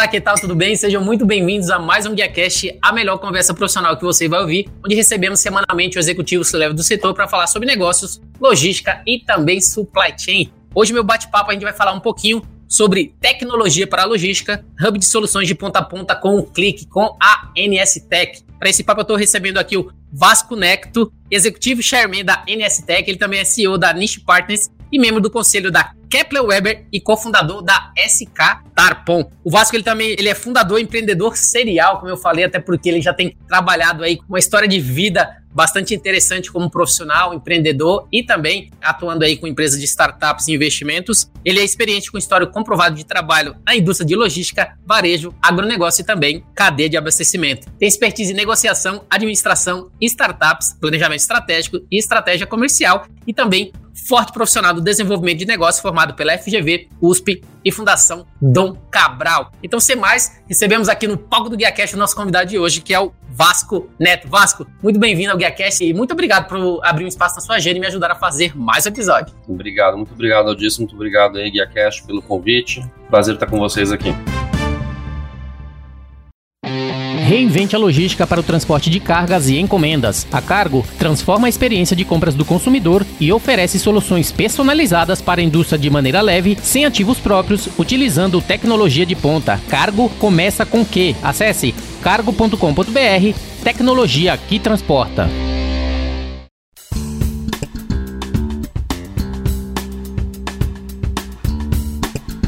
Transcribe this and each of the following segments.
Olá, que tal? Tudo bem? Sejam muito bem-vindos a mais um GuiaCast, a melhor conversa profissional que você vai ouvir, onde recebemos semanalmente o executivo level do setor para falar sobre negócios, logística e também supply chain. Hoje, meu bate-papo, a gente vai falar um pouquinho sobre tecnologia para logística, hub de soluções de ponta a ponta com o clique, com a NS Tech. Para esse papo, eu estou recebendo aqui o Vasco Necto, executivo chairman da NS Tech, ele também é CEO da Niche Partners e membro do conselho da Kepler Weber e cofundador da SK Tarpon. O Vasco ele também ele é fundador empreendedor serial, como eu falei, até porque ele já tem trabalhado aí com uma história de vida bastante interessante como profissional, empreendedor e também atuando aí com empresas de startups e investimentos. Ele é experiente com histórico comprovado de trabalho na indústria de logística, varejo, agronegócio e também cadeia de abastecimento. Tem expertise em negociação, administração, startups, planejamento estratégico e estratégia comercial e também forte profissional do desenvolvimento de negócios formado pela FGV, USP e Fundação Dom Cabral. Então, sem mais, recebemos aqui no palco do GuiaCast o nosso convidado de hoje, que é o Vasco Neto. Vasco, muito bem-vindo ao GuiaCast e muito obrigado por abrir um espaço na sua agenda e me ajudar a fazer mais episódio. Obrigado, muito obrigado, Aldício, muito obrigado aí, GuiaCast, pelo convite. Prazer estar com vocês aqui. Reinvente a logística para o transporte de cargas e encomendas. A Cargo transforma a experiência de compras do consumidor e oferece soluções personalizadas para a indústria de maneira leve, sem ativos próprios, utilizando tecnologia de ponta. Cargo começa com Q. Acesse cargo.com.br, tecnologia que transporta.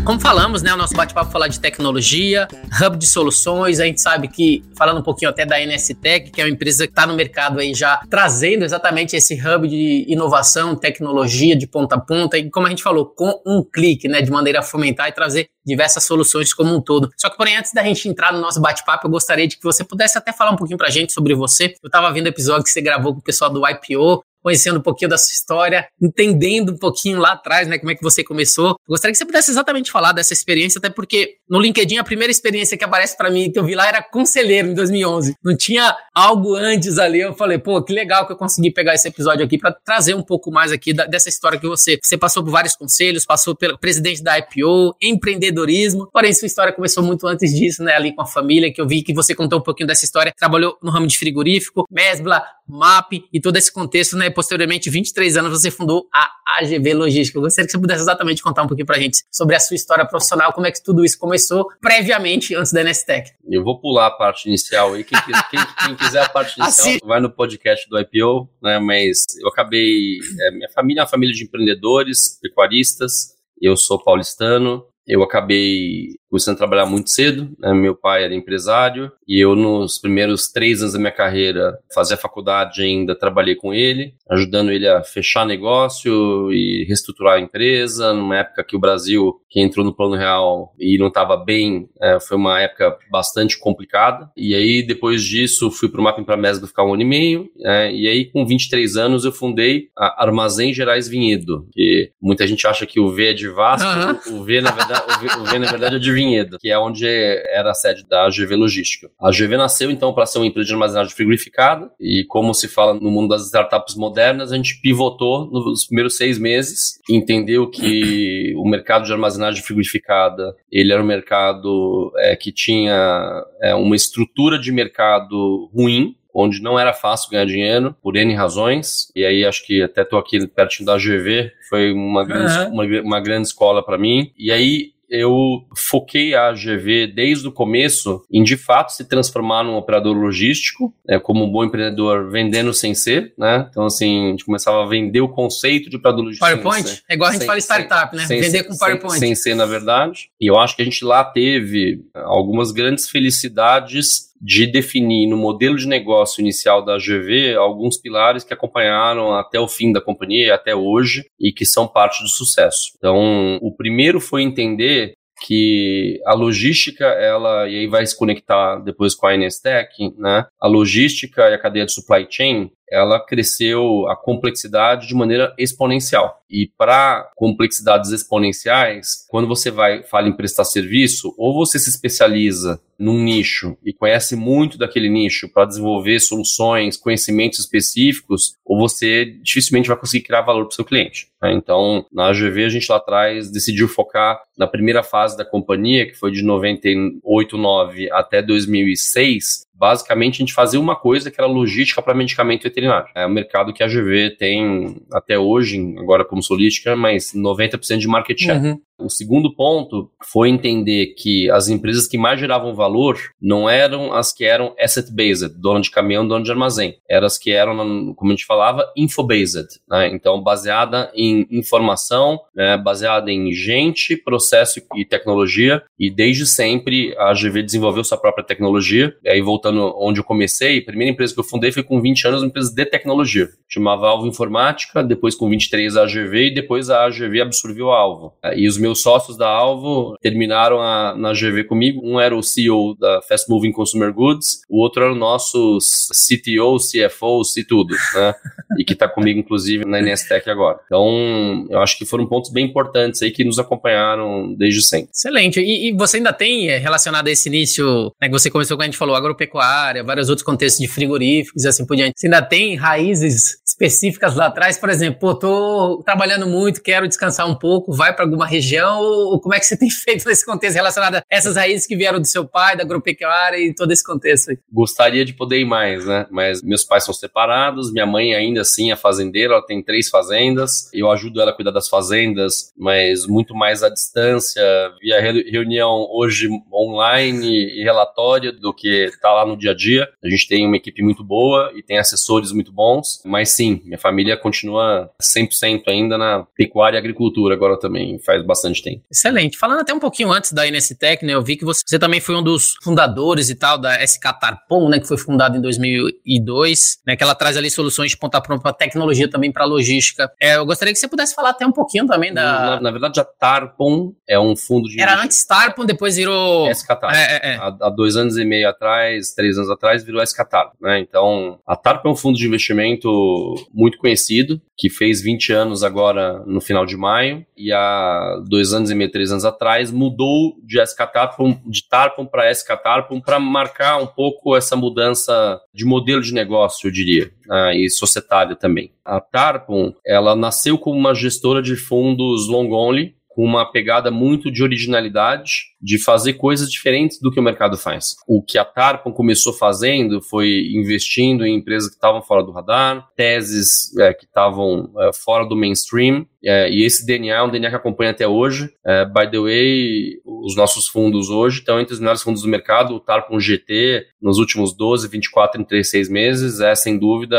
Como falamos, né, o nosso bate-papo falar de tecnologia, hub de soluções, a gente sabe que, falando um pouquinho até da NSTech, que é uma empresa que está no mercado aí já trazendo exatamente esse hub de inovação, tecnologia de ponta a ponta, e como a gente falou, com um clique, né, de maneira a fomentar e trazer diversas soluções como um todo. Só que, porém, antes da gente entrar no nosso bate-papo, eu gostaria de que você pudesse até falar um pouquinho pra gente sobre você. Eu estava vendo o episódio que você gravou com o pessoal do IPO, conhecendo um pouquinho da sua história, entendendo um pouquinho lá atrás, né, como é que você começou. Gostaria que você pudesse exatamente falar dessa experiência, até porque no LinkedIn a primeira experiência que aparece para mim que eu vi lá era conselheiro em 2011. Não tinha algo antes ali. Eu falei, pô, que legal que eu consegui pegar esse episódio aqui para trazer um pouco mais aqui da, dessa história que você você passou por vários conselhos, passou pelo presidente da IPO, empreendedorismo. Porém, sua história começou muito antes disso, né, ali com a família, que eu vi que você contou um pouquinho dessa história. Trabalhou no ramo de frigorífico, Mesbla, MAP e todo esse contexto, né? Posteriormente, 23 anos, você fundou a AGV Logística. Eu gostaria que você pudesse exatamente contar um pouquinho pra gente sobre a sua história profissional, como é que tudo isso começou previamente antes da NSTech. Eu vou pular a parte inicial aí. Quem, quem, quem quiser a parte inicial, assim. vai no podcast do IPO, né? Mas eu acabei. É, minha família é uma família de empreendedores, pecuaristas. Eu sou paulistano, eu acabei começando a trabalhar muito cedo. Né? Meu pai era empresário e eu, nos primeiros três anos da minha carreira, fazia faculdade ainda, trabalhei com ele, ajudando ele a fechar negócio e reestruturar a empresa. Numa época que o Brasil, que entrou no Plano Real e não estava bem, é, foi uma época bastante complicada. E aí, depois disso, fui para o Mapping para Mesgo ficar um ano e meio. É, e aí, com 23 anos, eu fundei a Armazém Gerais Vinhedo, que muita gente acha que o V é de Vasco, uhum. o V, na verdade, o v, o v, na verdade, é de Vinhedo, que é onde era a sede da AGV Logística. A AGV nasceu, então, para ser uma empresa de armazenagem frigorificada, e como se fala no mundo das startups modernas, a gente pivotou nos primeiros seis meses, entendeu que o mercado de armazenagem frigorificada, ele era um mercado é, que tinha é, uma estrutura de mercado ruim, onde não era fácil ganhar dinheiro, por N razões. E aí acho que até tô aqui pertinho da GV, foi uma grande, uhum. uma, uma grande escola para mim. E aí eu foquei a AGV desde o começo em de fato se transformar num operador logístico, né, como um bom empreendedor vendendo sem ser, né? Então, assim, a gente começava a vender o conceito de operador logístico. PowerPoint? É igual a gente sem, fala startup, né? Sem, vender com PowerPoint. Sem, sem ser, na verdade. E eu acho que a gente lá teve algumas grandes felicidades de definir no modelo de negócio inicial da GV alguns pilares que acompanharam até o fim da companhia até hoje e que são parte do sucesso. Então, o primeiro foi entender que a logística, ela, e aí vai se conectar depois com a NSTech, né? A logística e a cadeia de supply chain, ela cresceu a complexidade de maneira exponencial. E para complexidades exponenciais, quando você vai fala em prestar serviço, ou você se especializa num nicho e conhece muito daquele nicho para desenvolver soluções, conhecimentos específicos, ou você dificilmente vai conseguir criar valor para o seu cliente. Né? Então, na AGV, a gente lá atrás decidiu focar na primeira fase da companhia, que foi de 98, 9 até 2006, basicamente a gente fazia uma coisa que era logística para medicamento veterinário. É um mercado que a GV tem até hoje, agora como solística, mas 90% de market share. Uhum. O segundo ponto foi entender que as empresas que mais geravam valor não eram as que eram asset-based, dono de caminhão, dono de armazém. Eram as que eram, como a gente falava, info-based. Né? Então, baseada em informação, né? baseada em gente, processo e tecnologia. E desde sempre a GV desenvolveu sua própria tecnologia. E aí, voltando onde eu comecei, a primeira empresa que eu fundei foi com 20 anos, uma empresa de tecnologia. Chamava Alvo Informática, depois com 23 a AGV e depois a AGV absorveu a Alvo. E os meus sócios da Alvo terminaram a, na GV comigo. Um era o CEO da Fast Moving Consumer Goods, o outro era o nosso CTO, CFO, C tudo, né? e que está comigo, inclusive, na Inestec agora. Então, eu acho que foram pontos bem importantes aí que nos acompanharam desde sempre. Excelente. E, e você ainda tem eh, relacionado a esse início, né, que você começou quando a gente falou, agropecuária, vários outros contextos de frigoríficos e assim por diante. Você ainda tem raízes específicas lá atrás? Por exemplo, pô, tô trabalhando muito, quero descansar um pouco, vai para alguma região região, como é que você tem feito nesse contexto relacionado a essas raízes que vieram do seu pai, da agropecuária e todo esse contexto aí? Gostaria de poder ir mais, né? Mas meus pais são separados, minha mãe ainda assim é fazendeira, ela tem três fazendas, eu ajudo ela a cuidar das fazendas, mas muito mais à distância, via reunião hoje online e relatório do que tá lá no dia a dia. A gente tem uma equipe muito boa e tem assessores muito bons, mas sim, minha família continua 100% ainda na pecuária e agricultura agora também, faz bastante bastante tempo. Excelente. Falando até um pouquinho antes da NSTech, né, eu vi que você, você, também foi um dos fundadores e tal da SK Tarpon, né, que foi fundada em 2002, né, que ela traz ali soluções de ponta pronta para tecnologia também para logística. É, eu gostaria que você pudesse falar até um pouquinho também da... Na, na verdade, a Tarpon é um fundo de... Era antes Tarpon, depois virou... SK Tarpon. É, é, é. Há, há, dois anos e meio atrás, três anos atrás, virou SK Tarpon, né? Então, a Tarpon é um fundo de investimento muito conhecido, que fez 20 anos agora no final de maio, e há dois anos e meio, três anos atrás, mudou de SK Tarpon, de Tarpon para SK Tarpon para marcar um pouco essa mudança de modelo de negócio, eu diria, né, e societário também. A Tarpon, ela nasceu como uma gestora de fundos long only, com uma pegada muito de originalidade, de fazer coisas diferentes do que o mercado faz. O que a Tarpon começou fazendo foi investindo em empresas que estavam fora do radar, teses é, que estavam é, fora do mainstream, é, e esse DNA é um DNA que acompanha até hoje. É, by the way, os nossos fundos hoje estão entre os melhores fundos do mercado. O Tarpon GT, nos últimos 12, 24, 36 meses, é sem dúvida,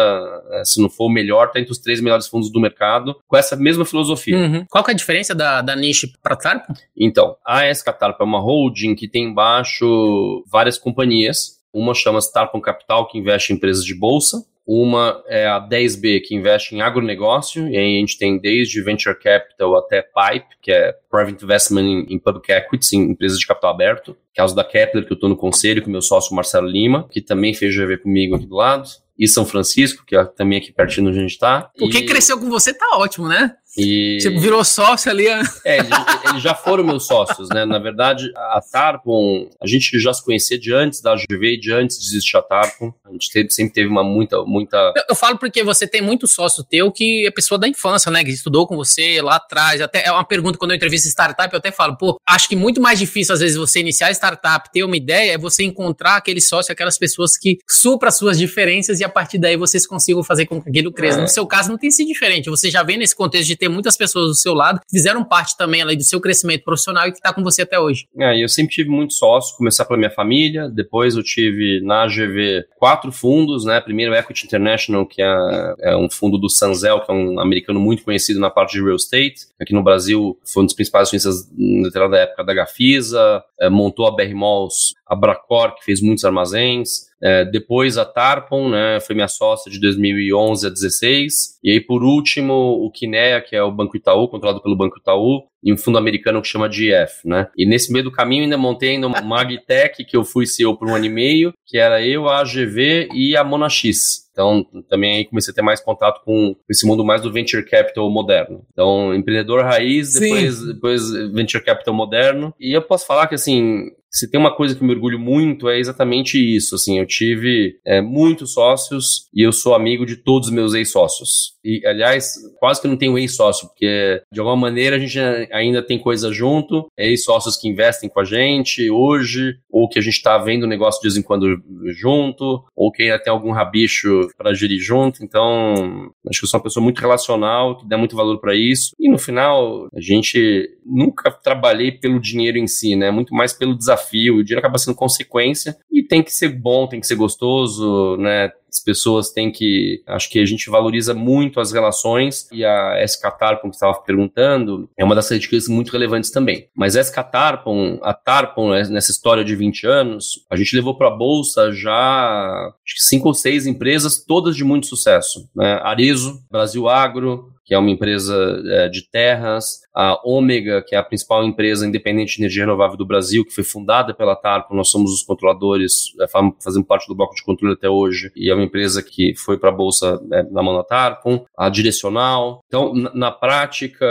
é, se não for o melhor, está entre os três melhores fundos do mercado, com essa mesma filosofia. Uhum. Qual que é a diferença da, da niche para Tarpon? Então, a Tarpon é uma holding que tem embaixo várias companhias. Uma chama-se Tarpon Capital, que investe em empresas de bolsa. Uma é a 10B, que investe em agronegócio, e aí a gente tem desde Venture Capital até PIPE, que é Private Investment in, Public Equities, em empresas de capital aberto. Caso da Kepler, que eu estou no conselho, com meu sócio Marcelo Lima, que também fez GV comigo aqui do lado. E São Francisco, que é também aqui pertinho onde a gente está. O que cresceu com você tá ótimo, né? E... Tipo, virou sócio ali. É, eles, eles, já foram meus sócios, né? Na verdade, a Tarpon, a gente já se conhecia de antes da GV, de antes de existir a Tarpon. A gente teve, sempre teve uma muita, muita... Eu, eu, falo porque você tem muito sócio teu que é pessoa da infância, né? Que estudou com você lá atrás. Até é uma pergunta quando eu entrevisto startup, eu até falo, pô, acho que muito mais difícil às vezes você iniciar startup, ter uma ideia, é você encontrar aquele sócio, aquelas pessoas que supra as suas diferenças e a partir daí vocês consigam fazer com que aquilo cresça. É. No seu caso não tem sido diferente. Você já vem nesse contexto de ter muitas pessoas do seu lado que fizeram parte também ali do seu crescimento profissional e que está com você até hoje. É, eu sempre tive muitos sócios, começar pela minha família, depois eu tive na AGV quatro fundos, né? Primeiro Equity International, que é, é um fundo do Sanzel, que é um americano muito conhecido na parte de real estate. Aqui no Brasil foi um dos principais acionistas na época da Gafisa, é, montou a BR Malls, a Bracor, que fez muitos armazéns. É, depois a Tarpon, né, foi minha sócia de 2011 a 16. E aí, por último, o Kinea, que é o Banco Itaú, controlado pelo Banco Itaú, e um fundo americano que chama GF, né? E nesse meio do caminho ainda montei ainda uma Magtech, que eu fui CEO por um ano e meio, que era eu, a AGV e a Monax. Então, também aí comecei a ter mais contato com esse mundo mais do venture capital moderno. Então, empreendedor raiz, depois, depois venture capital moderno. E eu posso falar que, assim, se tem uma coisa que me orgulho muito é exatamente isso. Assim, eu tive é, muitos sócios e eu sou amigo de todos os meus ex-sócios. E, aliás, quase que não tenho ex-sócio, porque de alguma maneira a gente ainda tem coisa junto, é ex-sócios que investem com a gente hoje, ou que a gente está vendo o negócio de vez em quando junto, ou que ainda tem algum rabicho para gerir junto. Então, acho que eu sou uma pessoa muito relacional, que dá muito valor para isso. E no final, a gente nunca trabalhei pelo dinheiro em si, né? Muito mais pelo desafio. O dinheiro acaba sendo consequência e tem que ser bom, tem que ser gostoso, né? As pessoas têm que. Acho que a gente valoriza muito as relações e a SK Tarpon, que estava perguntando, é uma das características muito relevantes também. Mas a SK Tarpon, a Tarpon, né, nessa história de 20 anos, a gente levou para a bolsa já acho que cinco ou seis empresas, todas de muito sucesso. Né? Arezo, Brasil Agro, que é uma empresa é, de terras, a Ômega, que é a principal empresa independente de energia renovável do Brasil, que foi fundada pela Tarpo, nós somos os controladores, é, fazemos parte do bloco de controle até hoje, e é uma empresa que foi para a Bolsa é, na mão da Tarpo, a Direcional. Então, na, prática,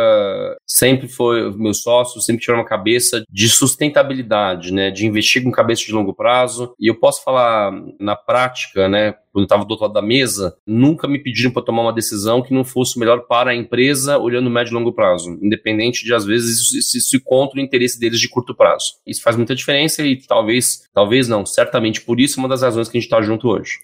sempre foi, meus sócios sempre tiveram uma cabeça de sustentabilidade, né, de investir com cabeça de longo prazo, e eu posso falar na prática, né, quando estava do outro lado da mesa, nunca me pediram para tomar uma decisão que não fosse melhor para a empresa olhando médio e longo prazo, independente de às vezes isso, isso, isso contra o interesse deles de curto prazo. Isso faz muita diferença e talvez, talvez não, certamente por isso é uma das razões que a gente está junto hoje.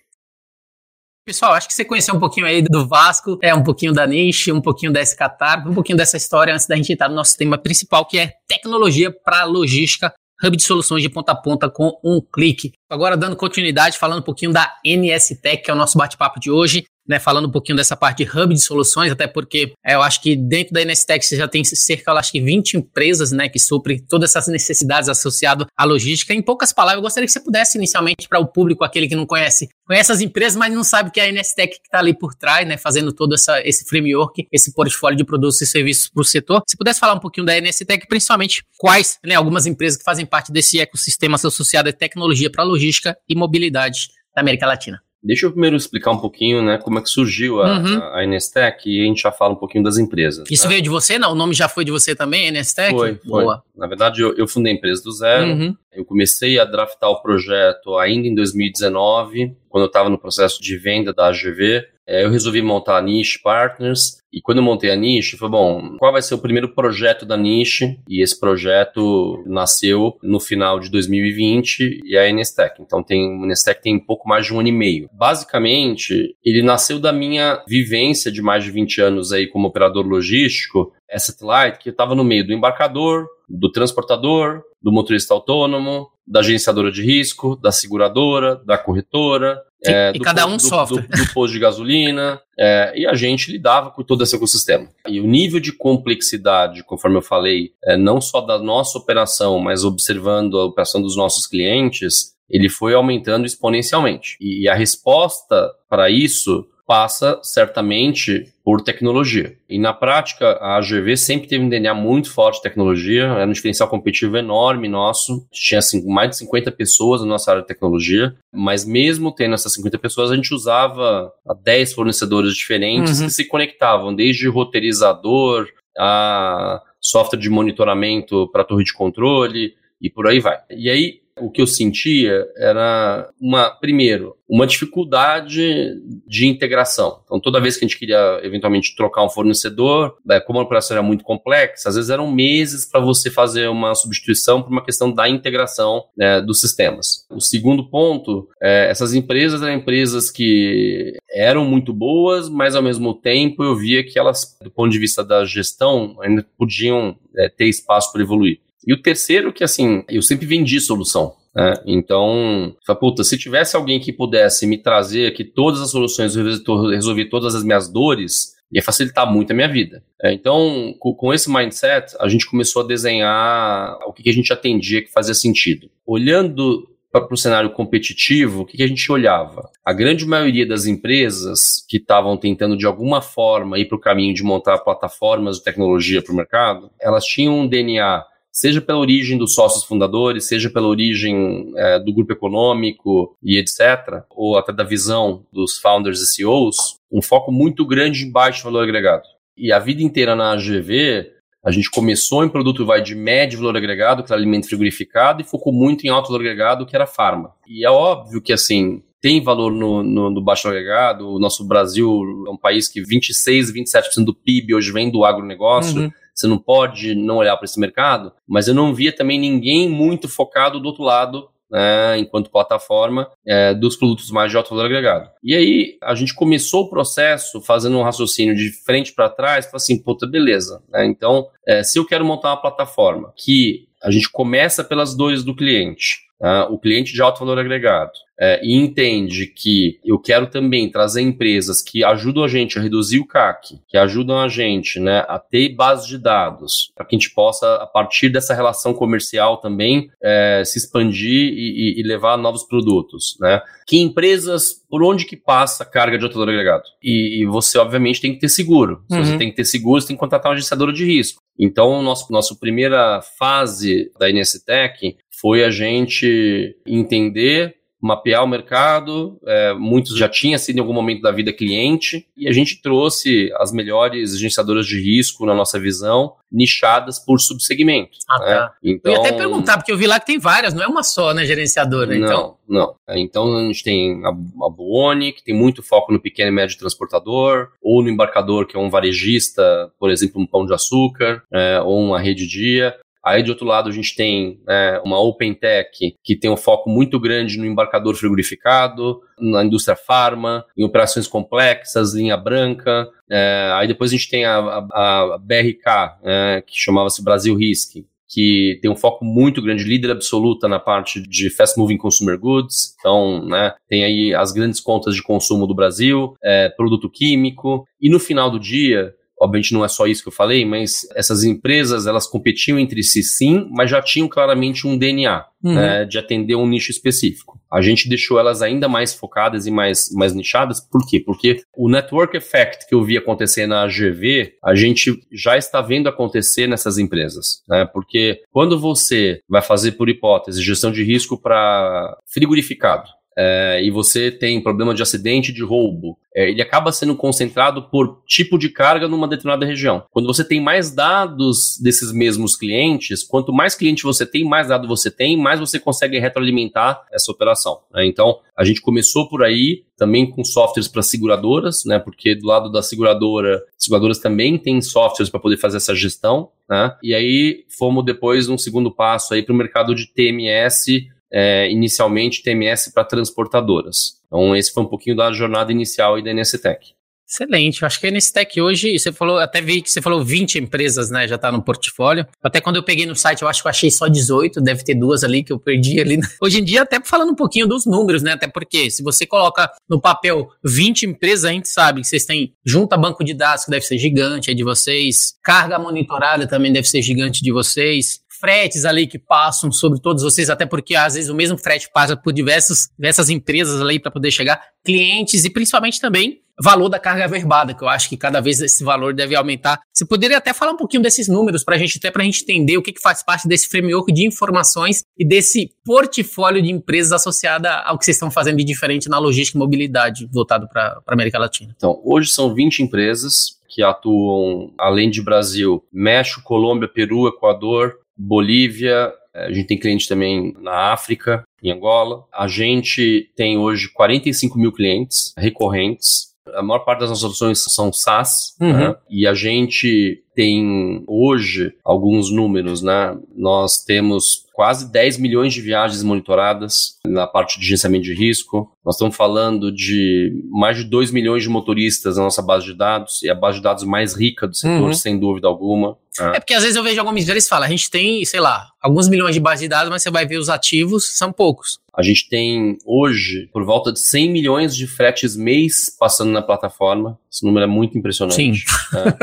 Pessoal, acho que você conheceu um pouquinho aí do Vasco, é um pouquinho da Niche, um pouquinho da Escatar, um pouquinho dessa história antes da gente entrar no nosso tema principal, que é tecnologia para logística hub de soluções de ponta a ponta com um clique. Agora, dando continuidade, falando um pouquinho da NS Tech, que é o nosso bate-papo de hoje né, falando um pouquinho dessa parte de hub de soluções, até porque é, eu acho que dentro da NSTech você já tem cerca, eu acho que 20 empresas, né, que suprem todas essas necessidades associadas à logística. Em poucas palavras, eu gostaria que você pudesse inicialmente para o público, aquele que não conhece, conhece as empresas, mas não sabe que é a NSTech que está ali por trás, né, fazendo todo essa, esse framework, esse portfólio de produtos e serviços para o setor. Se pudesse falar um pouquinho da NSTech, principalmente quais, né, algumas empresas que fazem parte desse ecossistema associado à tecnologia para logística e mobilidade da América Latina. Deixa eu primeiro explicar um pouquinho, né, como é que surgiu a, uhum. a, a Nestec e a gente já fala um pouquinho das empresas. Isso né? veio de você, não? O nome já foi de você também, Nestec? Foi, foi. Boa. Na verdade, eu, eu fundei a empresa do zero. Uhum. Eu comecei a draftar o projeto ainda em 2019, quando eu estava no processo de venda da AGV. É, eu resolvi montar a Niche Partners. E quando eu montei a Niche, foi bom, qual vai ser o primeiro projeto da Niche? E esse projeto nasceu no final de 2020 e a Nestec. Então tem, o Nestec tem um pouco mais de um ano e meio. Basicamente, ele nasceu da minha vivência de mais de 20 anos aí como operador logístico, é satellite, que estava no meio do embarcador, do transportador, do motorista autônomo, da agenciadora de risco, da seguradora, da corretora, é, e cada um do, software. Do, do, posto de gasolina, é, e a gente lidava com todo esse ecossistema. E o nível de complexidade, conforme eu falei, é, não só da nossa operação, mas observando a operação dos nossos clientes, ele foi aumentando exponencialmente. E a resposta para isso passa certamente por tecnologia. E na prática, a AGV sempre teve um DNA muito forte de tecnologia, era um diferencial competitivo enorme nosso. Tinha assim, mais de 50 pessoas na nossa área de tecnologia, mas mesmo tendo essas 50 pessoas, a gente usava 10 fornecedores diferentes uhum. que se conectavam, desde roteirizador a software de monitoramento para torre de controle e por aí vai. E aí o que eu sentia era uma, primeiro, uma dificuldade de integração. Então, toda vez que a gente queria eventualmente trocar um fornecedor, né, como a operação era muito complexa, às vezes eram meses para você fazer uma substituição por uma questão da integração né, dos sistemas. O segundo ponto, é, essas empresas eram empresas que eram muito boas, mas ao mesmo tempo eu via que elas, do ponto de vista da gestão, ainda podiam é, ter espaço para evoluir. E o terceiro, que assim, eu sempre vendi solução. Né? Então, puta, se tivesse alguém que pudesse me trazer aqui todas as soluções, resolver todas as minhas dores, ia facilitar muito a minha vida. É, então, com, esse mindset, a gente começou a desenhar o que, que a gente atendia que fazia sentido. Olhando para o cenário competitivo, o que, que, a gente olhava? A grande maioria das empresas que estavam tentando de alguma forma ir para o caminho de montar plataformas de tecnologia para o mercado, elas tinham um DNA seja pela origem dos sócios fundadores, seja pela origem é, do grupo econômico e etc., ou até da visão dos founders e CEOs, um foco muito grande em baixo valor agregado. E a vida inteira na AGV, a gente começou em produto vai de médio valor agregado, que era alimento frigorificado, e focou muito em alto valor agregado, que era farma. E é óbvio que, assim, tem valor no, no, no, baixo agregado. O nosso Brasil é um país que 26, 27% do PIB hoje vem do agronegócio. Uhum você não pode não olhar para esse mercado, mas eu não via também ninguém muito focado do outro lado né, enquanto plataforma é, dos produtos mais de alto valor agregado. E aí a gente começou o processo fazendo um raciocínio de frente para trás, para assim, puta, beleza. Né, então, é, se eu quero montar uma plataforma que a gente começa pelas dores do cliente, tá, o cliente de alto valor agregado, é, e entende que eu quero também trazer empresas que ajudam a gente a reduzir o CAC, que ajudam a gente né, a ter base de dados, para que a gente possa, a partir dessa relação comercial também, é, se expandir e, e, levar novos produtos. Né? Que empresas, por onde que passa a carga de alto valor agregado? E, e, você, obviamente, tem que ter seguro. Se uhum. você tem que ter seguro, você tem que contratar uma gerenciadora de risco. Então, nosso, nossa primeira fase da INSTech foi a gente entender mapear o mercado, é, muitos já tinham sido em algum momento da vida cliente, e a gente trouxe as melhores gerenciadoras de risco, na nossa visão, nichadas por subsegmento. Ah, né? tá. Então, eu ia até então perguntar, porque eu vi lá que tem várias, não é uma só, né, gerenciadora, não, então... Não, Então a gente tem a, a Buoni, que tem muito foco no pequeno e médio transportador, ou no embarcador, que é um varejista, por exemplo, um pão de açúcar, é, ou uma rede dia. Aí, de outro lado, a gente tem é, uma Open Tech que tem um foco muito grande no embarcador frigorificado, na indústria farma, em operações complexas, linha branca. É, aí depois a gente tem a, a, a BRK, é, que chamava-se Brasil Risk, que tem um foco muito grande, líder absoluta na parte de fast moving consumer goods. Então, né, tem aí as grandes contas de consumo do Brasil, é, produto químico. E no final do dia, Obviamente não é só isso que eu falei, mas essas empresas elas competiam entre si sim, mas já tinham claramente um DNA uhum. né, de atender um nicho específico. A gente deixou elas ainda mais focadas e mais, mais nichadas, por quê? Porque o network effect que eu vi acontecer na AGV, a gente já está vendo acontecer nessas empresas. Né? Porque quando você vai fazer, por hipótese, gestão de risco para frigorificado, é, e você tem problema de acidente, de roubo, é, ele acaba sendo concentrado por tipo de carga numa determinada região. Quando você tem mais dados desses mesmos clientes, quanto mais cliente você tem, mais dado você tem, mais você consegue retroalimentar essa operação. Né? Então, a gente começou por aí, também com softwares para seguradoras, né? Porque do lado da seguradora, seguradoras também têm softwares para poder fazer essa gestão, né? E aí fomos depois um segundo passo aí para o mercado de TMS é, inicialmente TMS para transportadoras. Então, esse foi um pouquinho da jornada inicial da NSTech. Excelente. Eu acho que a NSTech hoje, você falou, até vi que você falou 20 empresas, né? Já está no portfólio. Até quando eu peguei no site, eu acho que eu achei só 18, deve ter duas ali que eu perdi ali. Hoje em dia, até falando um pouquinho dos números, né? Até porque se você coloca no papel 20 empresas, a gente sabe que vocês têm junta banco de dados, que deve ser gigante, é de vocês, carga monitorada também deve ser gigante de vocês fretes ali que passam sobre todos vocês, até porque às vezes o mesmo frete passa por diversos, diversas empresas ali para poder chegar, clientes e principalmente também valor da carga verbada, que eu acho que cada vez esse valor deve aumentar. Você poderia até falar um pouquinho desses números para a gente, até para a gente entender o que, que faz parte desse framework de informações e desse portfólio de empresas associada ao que vocês estão fazendo de diferente na logística e mobilidade voltado para a América Latina. Então, hoje são 20 empresas que atuam, além de Brasil, México, Colômbia, Peru, Equador, Bolívia, A gente tem cliente também na África, em Angola. A gente tem hoje 45 mil clientes recorrentes. A maior parte das nossas soluções são SaaS, uhum. né? e a gente tem hoje alguns números, né? Nós temos quase 10 milhões de viagens monitoradas na parte de gerenciamento de risco. Nós estamos falando de mais de 2 milhões de motoristas na nossa base de dados, e a base de dados mais rica do setor, uhum. sem dúvida alguma. É. é porque às vezes eu vejo algumas empresas falam, a gente tem, sei lá, alguns milhões de bases de dados, mas você vai ver os ativos, são poucos. A gente tem hoje por volta de 100 milhões de fretes mês passando na plataforma. Esse número é muito impressionante. Sim. Né?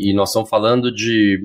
e nós estamos falando de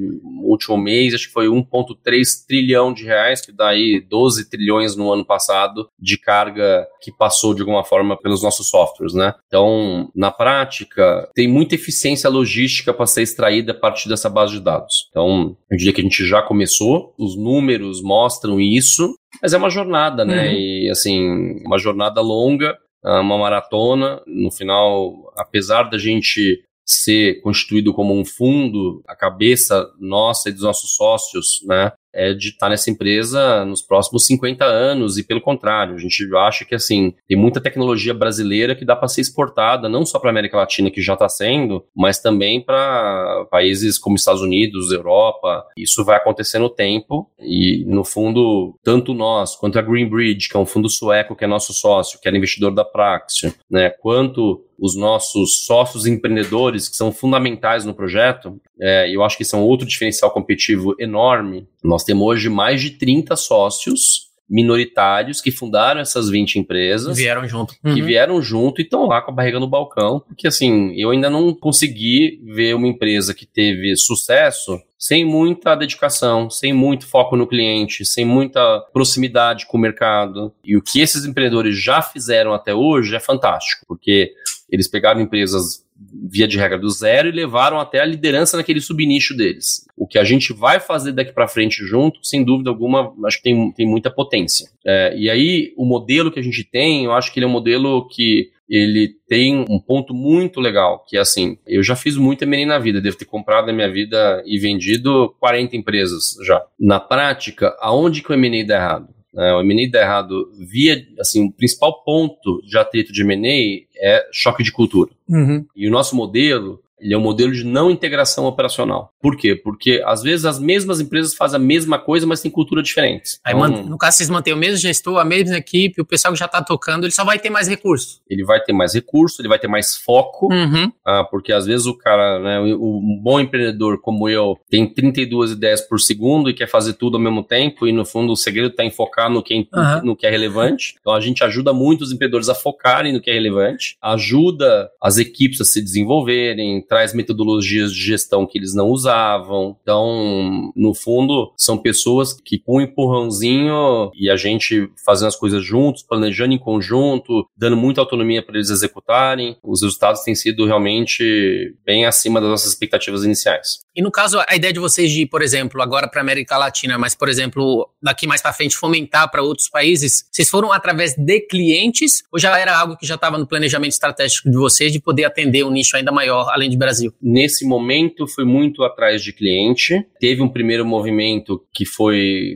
último mês, acho que foi 1,3 trilhão de reais, que dá aí 12 trilhões no ano passado de carga que passou de alguma forma pelos nossos softwares, né? Então, na prática, tem muita eficiência logística para ser extraída a partir dessa base de dados. Então, eu diria que a gente já começou, os números mostram isso, mas é uma jornada, né? Uhum. E assim, uma jornada longa, ah, uma maratona. No final, apesar da gente ser constituído como um fundo, a cabeça nossa e dos nossos sócios, né, é de estar nessa empresa nos próximos 50 anos e pelo contrário, a gente acha que assim, tem muita tecnologia brasileira que dá para ser exportada não só para América Latina que já está sendo, mas também para países como Estados Unidos, Europa. Isso vai acontecer no tempo e no fundo, tanto nós quanto a Greenbridge, que é um fundo sueco que é nosso sócio, que era investidor da Praxio, né, quanto os nossos sócios empreendedores, que são fundamentais no projeto, é, eu acho que isso é outro diferencial competitivo enorme. Nós temos hoje mais de 30 sócios minoritários que fundaram essas 20 empresas. Vieram junto. Uhum. Que vieram junto e estão lá com a barriga no balcão. Porque, assim, eu ainda não consegui ver uma empresa que teve sucesso sem muita dedicação, sem muito foco no cliente, sem muita proximidade com o mercado. E o que esses empreendedores já fizeram até hoje é fantástico, porque eles pegaram empresas via de regra do zero e levaram até a liderança naquele subnicho deles. O que a gente vai fazer daqui para frente junto, sem dúvida alguma, acho que tem, tem muita potência. É, e aí, o modelo que a gente tem, eu acho que ele é um modelo que ele tem um ponto muito legal, que é assim, eu já fiz muito M&A na vida, devo ter comprado na minha vida e vendido 40 empresas já. Na prática, aonde que o M&A dá errado? É, o M&A dá errado via, assim, o principal ponto de atrito de M&A é choque de cultura. Uhum. E o nosso modelo, ele é um modelo de não integração operacional. Por quê? Porque às vezes as mesmas empresas fazem a mesma coisa, mas têm cultura diferentes. Aí, então, no caso, vocês mantêm o mesmo gestor, a mesma equipe, o pessoal que já está tocando, ele só vai ter mais recurso. Ele vai ter mais recurso, ele vai ter mais foco, uhum. ah, porque às vezes o cara, né, um bom empreendedor como eu, tem 32 ideias por segundo e quer fazer tudo ao mesmo tempo, e no fundo o segredo está em focar no que, uhum. no que é relevante. Então a gente ajuda muito os empreendedores a focarem no que é relevante, ajuda as equipes a se desenvolverem, traz metodologias de gestão que eles não usavam. Então, no fundo, são pessoas que com um empurrãozinho e a gente fazendo as coisas juntos, planejando em conjunto, dando muita autonomia para eles executarem, os resultados têm sido realmente bem acima das nossas expectativas iniciais. E no caso, a ideia de vocês de, por exemplo, agora para América Latina, mas por exemplo, daqui mais para frente fomentar para outros países, vocês foram através de clientes ou já era algo que já estava no planejamento estratégico de vocês de poder atender um nicho ainda maior além de Brasil? Nesse momento foi muito atrás de cliente. Teve um primeiro movimento que foi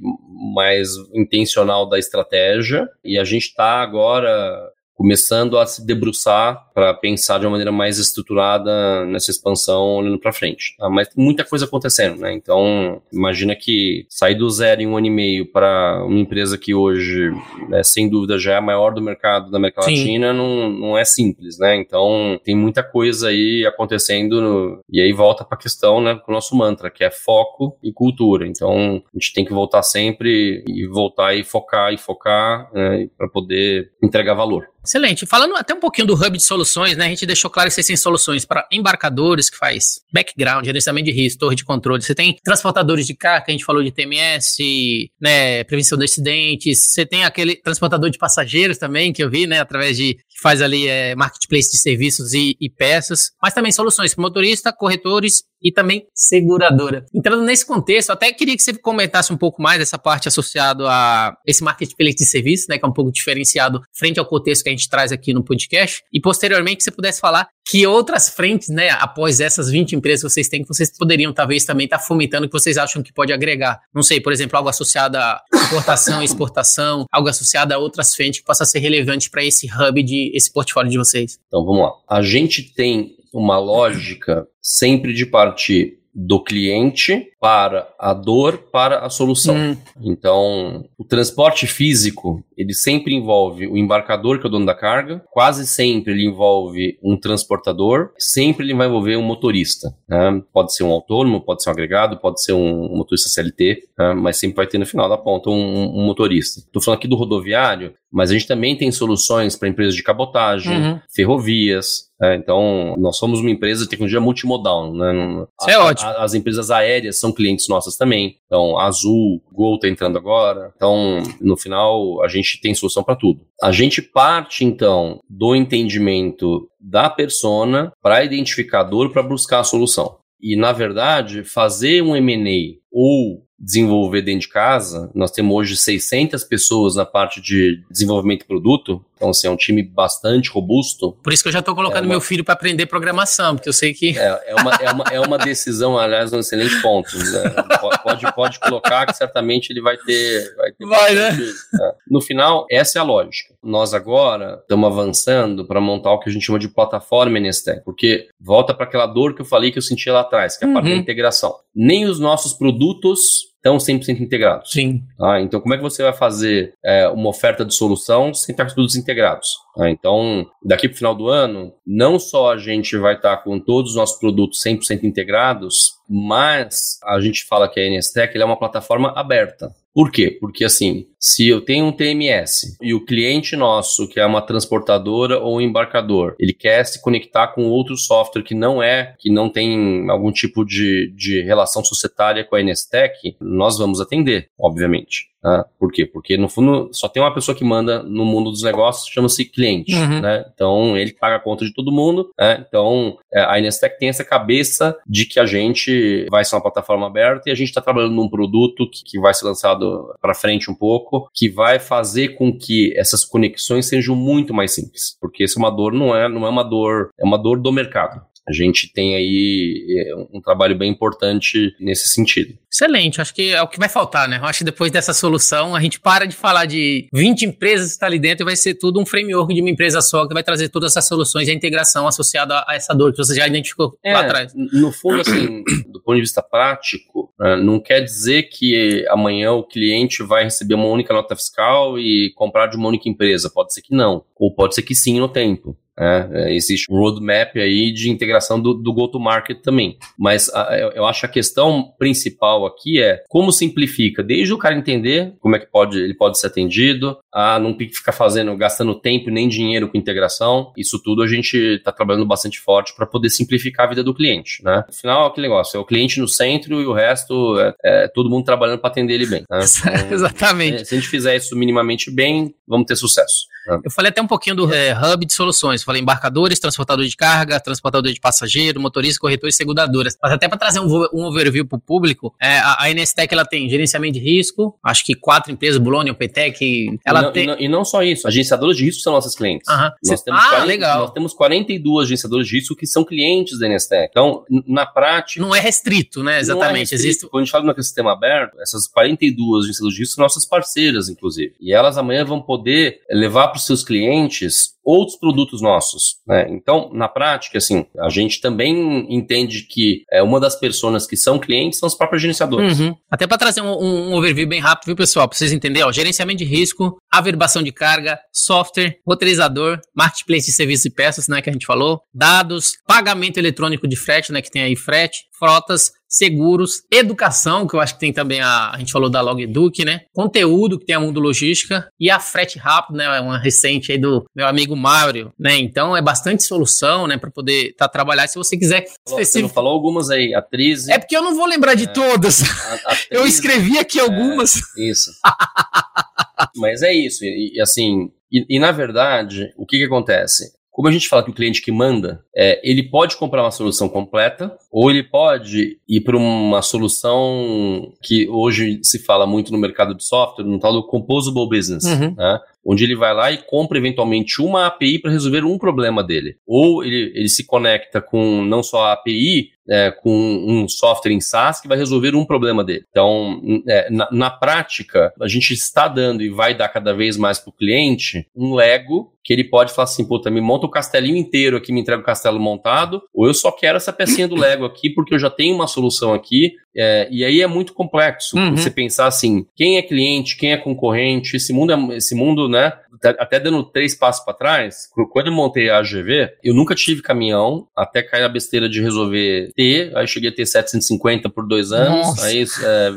mais intencional da estratégia e a gente está agora começando a se debruçar para pensar de uma maneira mais estruturada nessa expansão olhando para frente. Tá? Mas tem muita coisa acontecendo, né? Então, imagina que sair do zero em um ano e meio para uma empresa que hoje, né, sem dúvida, já é a maior do mercado da América Sim. Latina, não, não é simples, né? Então, tem muita coisa aí acontecendo no... e aí volta para a questão, né, com o nosso mantra, que é foco e cultura. Então, a gente tem que voltar sempre e voltar e focar e focar né, para poder entregar valor. Excelente. Falando até um pouquinho do hub de soluções, né? A gente deixou claro que vocês têm soluções para embarcadores, que faz background, gerenciamento de risco, torre de controle. Você tem transportadores de carga, que a gente falou de TMS, né? Prevenção de acidentes. Você tem aquele transportador de passageiros também, que eu vi, né? Através de faz ali é, marketplace de serviços e, e peças. Mas também soluções para motorista, corretores e também seguradora. Entrando nesse contexto, até queria que você comentasse um pouco mais essa parte associada a esse marketplace de serviços, né, que é um pouco diferenciado frente ao contexto que a gente traz aqui no podcast, e posteriormente que você pudesse falar que outras frentes, né, após essas 20 empresas que vocês têm, que vocês poderiam talvez também estar tá fomentando, que vocês acham que pode agregar? Não sei, por exemplo, algo associado a importação, exportação, algo associado a outras frentes que possa ser relevante para esse hub de esse portfólio de vocês. Então vamos lá. A gente tem uma lógica sempre de partir do cliente para a dor, para a solução. Hum. Então, o transporte físico, ele sempre envolve o embarcador, que é o dono da carga, quase sempre ele envolve um transportador, sempre ele vai envolver um motorista. Né? Pode ser um autônomo, pode ser um agregado, pode ser um motorista CLT, né? mas sempre vai ter no final da ponta um, um motorista. Estou falando aqui do rodoviário, mas a gente também tem soluções para empresas de cabotagem, uhum. ferrovias, é, então, nós somos uma empresa de tecnologia multimodal. Né? Isso é ótimo. A, as empresas aéreas são clientes nossas também. Então, Azul, Gol está entrando agora. Então, no final, a gente tem solução para tudo. A gente parte, então, do entendimento da persona para identificador para buscar a solução. E, na verdade, fazer um M&A ou desenvolver dentro de casa. Nós temos hoje 600 pessoas na parte de desenvolvimento de produto. Então, assim, é um time bastante robusto. Por isso que eu já estou colocando é uma... meu filho para aprender programação, porque eu sei que. É, é, uma, é, uma, é uma decisão, aliás, um excelente ponto. Né? Pode, pode colocar que certamente ele vai ter. Vai, ter vai né? É. No final, essa é a lógica. Nós agora estamos avançando para montar o que a gente chama de plataforma NSTEC, porque volta para aquela dor que eu falei que eu sentia lá atrás, que é a uhum. parte da uhum. integração. Nem os nossos produtos estão 100% integrados. Sim. Ah, então, como é que você vai fazer é, uma oferta de solução sem estar com todos integrados? Ah, então, daqui para o final do ano, não só a gente vai estar com todos os nossos produtos 100% integrados, mas a gente fala que a NSTEC é uma plataforma aberta. Por quê? Porque assim, se eu tenho um TMS e o cliente nosso, que é uma transportadora ou um embarcador, ele quer se conectar com outro software que não é, que não tem algum tipo de, de relação societária com a NSTEC, nós vamos atender, obviamente. Tá? Por quê? Porque, no fundo, só tem uma pessoa que manda no mundo dos negócios, chama-se cliente. Uhum. Né? Então, ele paga a conta de todo mundo. Né? Então, é, a Inestec tem essa cabeça de que a gente vai ser uma plataforma aberta e a gente está trabalhando num produto que, que vai ser lançado para frente um pouco, que vai fazer com que essas conexões sejam muito mais simples. Porque essa é uma dor, não é, não é uma dor, é uma dor do mercado a gente tem aí é, um trabalho bem importante nesse sentido. Excelente, acho que é o que vai faltar, né? Eu acho que depois dessa solução a gente para de falar de 20 empresas que está ali dentro e vai ser tudo um framework de uma empresa só que vai trazer todas essas soluções e a integração associada a essa dor que você já identificou é, lá atrás. No fundo, assim, do ponto de vista prático, né, não quer dizer que amanhã o cliente vai receber uma única nota fiscal e comprar de uma única empresa. Pode ser que não, ou pode ser que sim no tempo. É, é, existe um roadmap aí de integração do, do go-to-market também. Mas a, eu, acho a questão principal aqui é como simplifica, desde o cara entender como é que pode, ele pode ser atendido, a não ficar fazendo, gastando tempo nem dinheiro com integração. Isso tudo a gente está trabalhando bastante forte para poder simplificar a vida do cliente. Né? No final, é aquele negócio, é o cliente no centro e o resto é, é todo mundo trabalhando para atender ele bem. Né? Então, Exatamente. É, se a gente fizer isso minimamente bem, vamos ter sucesso. Né? Eu falei até um pouquinho do é, hub de soluções falei embarcadores, transportador de carga, transportador de passageiro, motorista, corretor e seguradoras. Mas até para trazer um, um overview para o público, é, a, a ela tem gerenciamento de risco, acho que quatro empresas, Bolônia, Petec, ela e não, tem... E não, e não, só isso, agenciadoras de risco são nossas clientes. Uhum. Nós temos ah, 40, legal. Nós temos 42 agenciadoras de risco que são clientes da NSTEC. Então, na prática... Não é restrito, né? Exatamente. É restrito. Existe... Quando a gente fala no ecossistema aberto, essas 42 agenciadoras de risco são nossas parceiras, inclusive. E elas amanhã vão poder levar para os seus clientes outros produtos nossos. Né? Então, na prática, assim, a gente também entende que é, uma das pessoas que são clientes são os próprios gerenciadores. Uhum. Até para trazer um, um, overview bem rápido, viu, pessoal? Para vocês entenderem, ó, gerenciamento de risco, averbação de carga, software, roteirizador, marketplace de serviços e peças, né, que a gente falou, dados, pagamento eletrônico de frete, né, que tem aí frete, frotas, seguros, educação, que eu acho que tem também a, a gente falou da LogEduc, né? Conteúdo, que tem a Mundo Logística, e a Frete Rápido, né? Uma recente aí do meu amigo Mário, né? Então é bastante solução, né? Para poder estar tá, trabalhar. Se você quiser. Você não falou algumas aí, atriz. É porque eu não vou lembrar de é, todas. eu escrevi aqui algumas. É, isso. Mas é isso. E, e assim, e, e, na verdade, o que, que acontece? Como a gente fala que o cliente que manda, é, ele pode comprar uma solução completa, ou ele pode ir para uma solução que hoje se fala muito no mercado de software, no tal do composable business, uhum. né? onde ele vai lá e compra eventualmente uma API para resolver um problema dele. Ou ele, ele se conecta com não só a API, é, com um software em SaaS que vai resolver um problema dele. Então, é, na, na, prática, a gente está dando e vai dar cada vez mais para o cliente um Lego que ele pode falar assim, puta, me monta o castelinho inteiro aqui, me entrega o castelo montado, ou eu só quero essa pecinha do Lego aqui porque eu já tenho uma solução aqui, é, e aí é muito complexo uhum. você pensar assim, quem é cliente, quem é concorrente, esse mundo, é, esse mundo, né, até dando três passos para trás, quando eu montei a AGV, eu nunca tive caminhão, até cair a besteira de resolver ter, aí cheguei a ter 750 por dois anos, Nossa. aí é,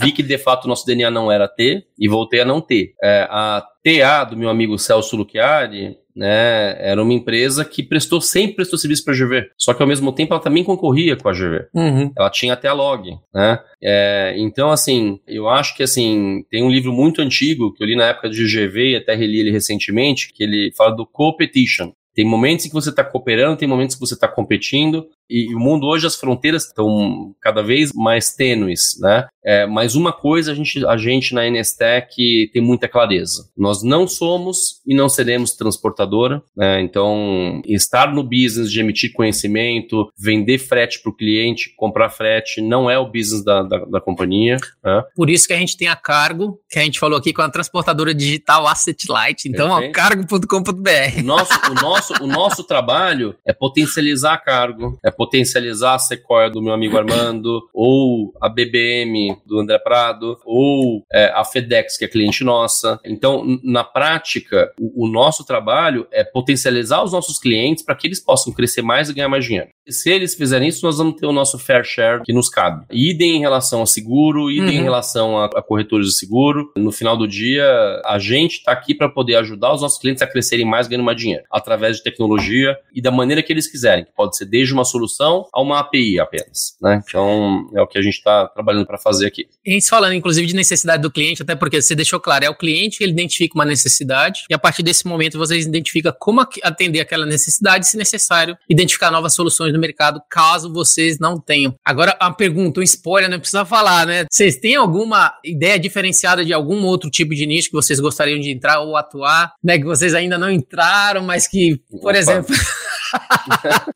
vi que de fato o nosso DNA não era T, e voltei a não ter. É, a TA do meu amigo Celso Luchiari, né, era uma empresa que prestou sempre prestou serviço para a GV. Só que ao mesmo tempo ela também concorria com a GV. Uhum. Ela tinha até a log, né? É, então assim, eu acho que assim tem um livro muito antigo que eu li na época de GV e até reli ele recentemente que ele fala do competition. Tem momentos em que você está cooperando, tem momentos que você está competindo, e o mundo hoje, as fronteiras estão cada vez mais tênues, né? É, mas uma coisa a gente, a gente na NSTEC tem muita clareza. Nós não somos e não seremos transportadora, né? Então, estar no business de emitir conhecimento, vender frete para o cliente, comprar frete, não é o business da, da, da companhia. Né? Por isso que a gente tem a Cargo, que a gente falou aqui com a transportadora digital Asset Light. Então, ó, cargo.com.br. Nosso, o, nosso, o nosso trabalho é potencializar a Cargo, é potencializar a Sequoia do meu amigo Armando, ou a BBM do André Prado, ou é, a FedEx, que é cliente nossa. Então, na prática, o, o nosso trabalho é potencializar os nossos clientes para que eles possam crescer mais e ganhar mais dinheiro. E se eles fizerem isso, nós vamos ter o nosso fair share que nos cabe. Idem em relação a seguro, idem uhum. em relação a, a corretores de seguro. No final do dia, a gente está aqui para poder ajudar os nossos clientes a crescerem mais, ganhando mais dinheiro, através de tecnologia e da maneira que eles quiserem, que pode ser desde uma solução a uma API apenas. Né? Então, é o que a gente está trabalhando para fazer aqui. A gente falando, inclusive, de necessidade do cliente, até porque você deixou claro, é o cliente que ele identifica uma necessidade e a partir desse momento vocês identificam como atender aquela necessidade, se necessário, identificar novas soluções no mercado, caso vocês não tenham. Agora, a pergunta, um spoiler, não precisa falar, né? Vocês têm alguma ideia diferenciada de algum outro tipo de nicho que vocês gostariam de entrar ou atuar, né? Que vocês ainda não entraram, mas que, por Opa. exemplo...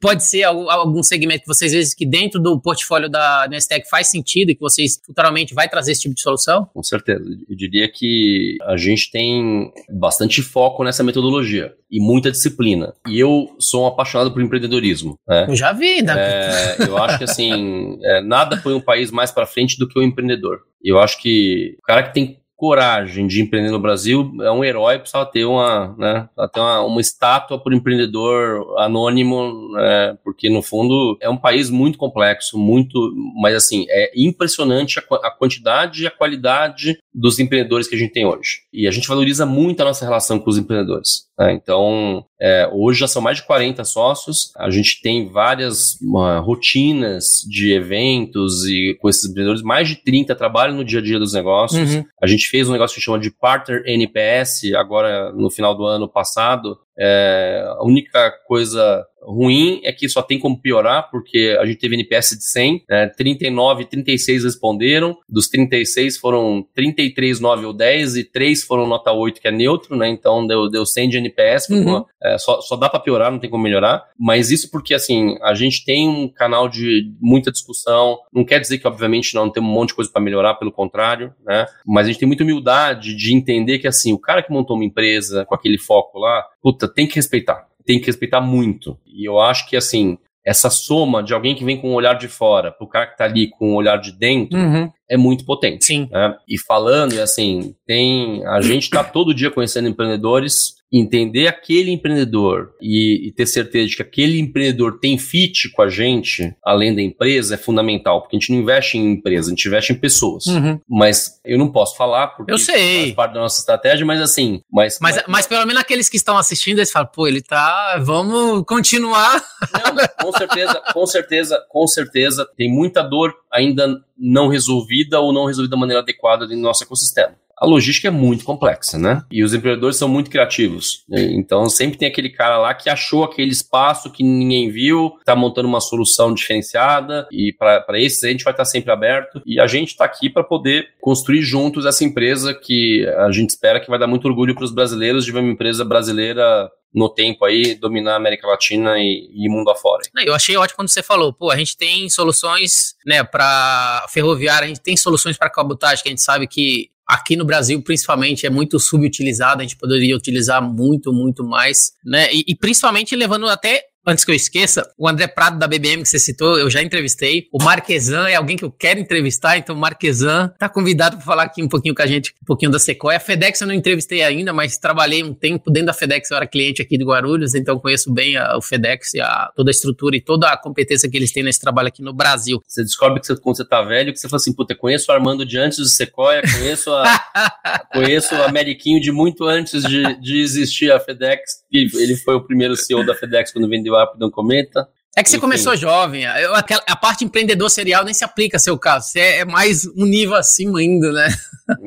Pode ser algum, segmento que vocês veem que dentro do portfólio da Nestec faz sentido e que vocês futuramente vai trazer esse tipo de solução? Com certeza. Eu diria que a gente tem bastante foco nessa metodologia e muita disciplina. E eu sou um apaixonado por empreendedorismo. Né? Eu já vi, né? É, eu acho que assim, é, nada põe um país mais para frente do que o empreendedor. Eu acho que o cara que tem coragem de empreender no Brasil é um herói, precisa ter uma, né, ter uma, uma estátua por empreendedor anônimo, né, porque no fundo é um país muito complexo, muito, mas assim, é impressionante a, a quantidade e a qualidade dos empreendedores que a gente tem hoje. E a gente valoriza muito a nossa relação com os empreendedores. Né? Então, é, hoje já são mais de 40 sócios, a gente tem várias rotinas de eventos e com esses empreendedores, mais de 30 trabalham no dia a dia dos negócios. Uhum. A gente fez um negócio que chama de Partner NPS, agora no final do ano passado. É, a única coisa ruim é que só tem como piorar, porque a gente teve NPS de 100, né, 39, 36 responderam, dos 36 foram 33, 9 ou 10, e 3 foram nota 8, que é neutro, né, então deu, deu 100 de NPS, uhum. uma, é, só, só dá para piorar, não tem como melhorar, mas isso porque, assim, a gente tem um canal de muita discussão, não quer dizer que, obviamente, não temos um monte de coisa para melhorar, pelo contrário, né, mas a gente tem muita humildade de entender que, assim, o cara que montou uma empresa com aquele foco lá, puta, tem que respeitar tem que respeitar muito. E eu acho que, assim, essa soma de alguém que vem com um olhar de fora pro cara que tá ali com um olhar de dentro uhum. É muito potente. Sim. Né? E falando, assim, tem. A gente tá todo dia conhecendo empreendedores entender aquele empreendedor e, e, ter certeza de que aquele empreendedor tem fit com a gente, além da empresa, é fundamental, porque a gente não investe em empresa, a gente investe em pessoas. Uhum. Mas eu não posso falar porque eu sei. faz parte da nossa estratégia, mas assim. Mas, mas, mas, mas pelo menos aqueles que estão assistindo, eles falam, pô, ele tá. Vamos continuar. Não, com certeza, com certeza, com certeza. Tem muita dor ainda não resolvida ou não resolvida da maneira adequada do nosso ecossistema. a logística é muito complexa, né? E os empreendedores são muito criativos. Né? Então sempre tem aquele cara lá que achou aquele espaço que ninguém viu, está montando uma solução diferenciada e para esses a gente vai estar sempre aberto e a gente está aqui para poder construir juntos essa empresa que a gente espera que vai dar muito orgulho para os brasileiros de ver uma empresa brasileira no tempo aí dominar a América Latina e, e mundo afora. Eu achei ótimo quando você falou, pô, a gente tem soluções, né, para ferroviária, a gente tem soluções para cabotagem, que a gente sabe que aqui no Brasil, principalmente, é muito subutilizado, a gente poderia utilizar muito, muito mais, né? E, e principalmente levando até antes que eu esqueça, o André Prado da BBM que você citou, eu já entrevistei. O Marquesan é alguém que eu quero entrevistar, então o Marquesan tá convidado para falar aqui um pouquinho com a gente, um pouquinho da Sequoia. A FedEx eu não entrevistei ainda, mas trabalhei um tempo dentro da FedEx, eu era cliente aqui de Guarulhos, então conheço bem a, o FedEx e a, toda a estrutura e toda a competência que eles têm nesse trabalho aqui no Brasil. Você descobre que você, quando você tá velho, que você fala assim, puta, conheço o Armando de antes do Sequoia, conheço a, conheço o Ameriquinho de muito antes de, de existir a FedEx, e ele foi o primeiro CEO da FedEx quando vendeu rápido não comenta. É que você Enfim. começou jovem. Eu, a, a, parte empreendedor serial nem se aplica ao seu caso. Você é, é mais um nível acima ainda, né?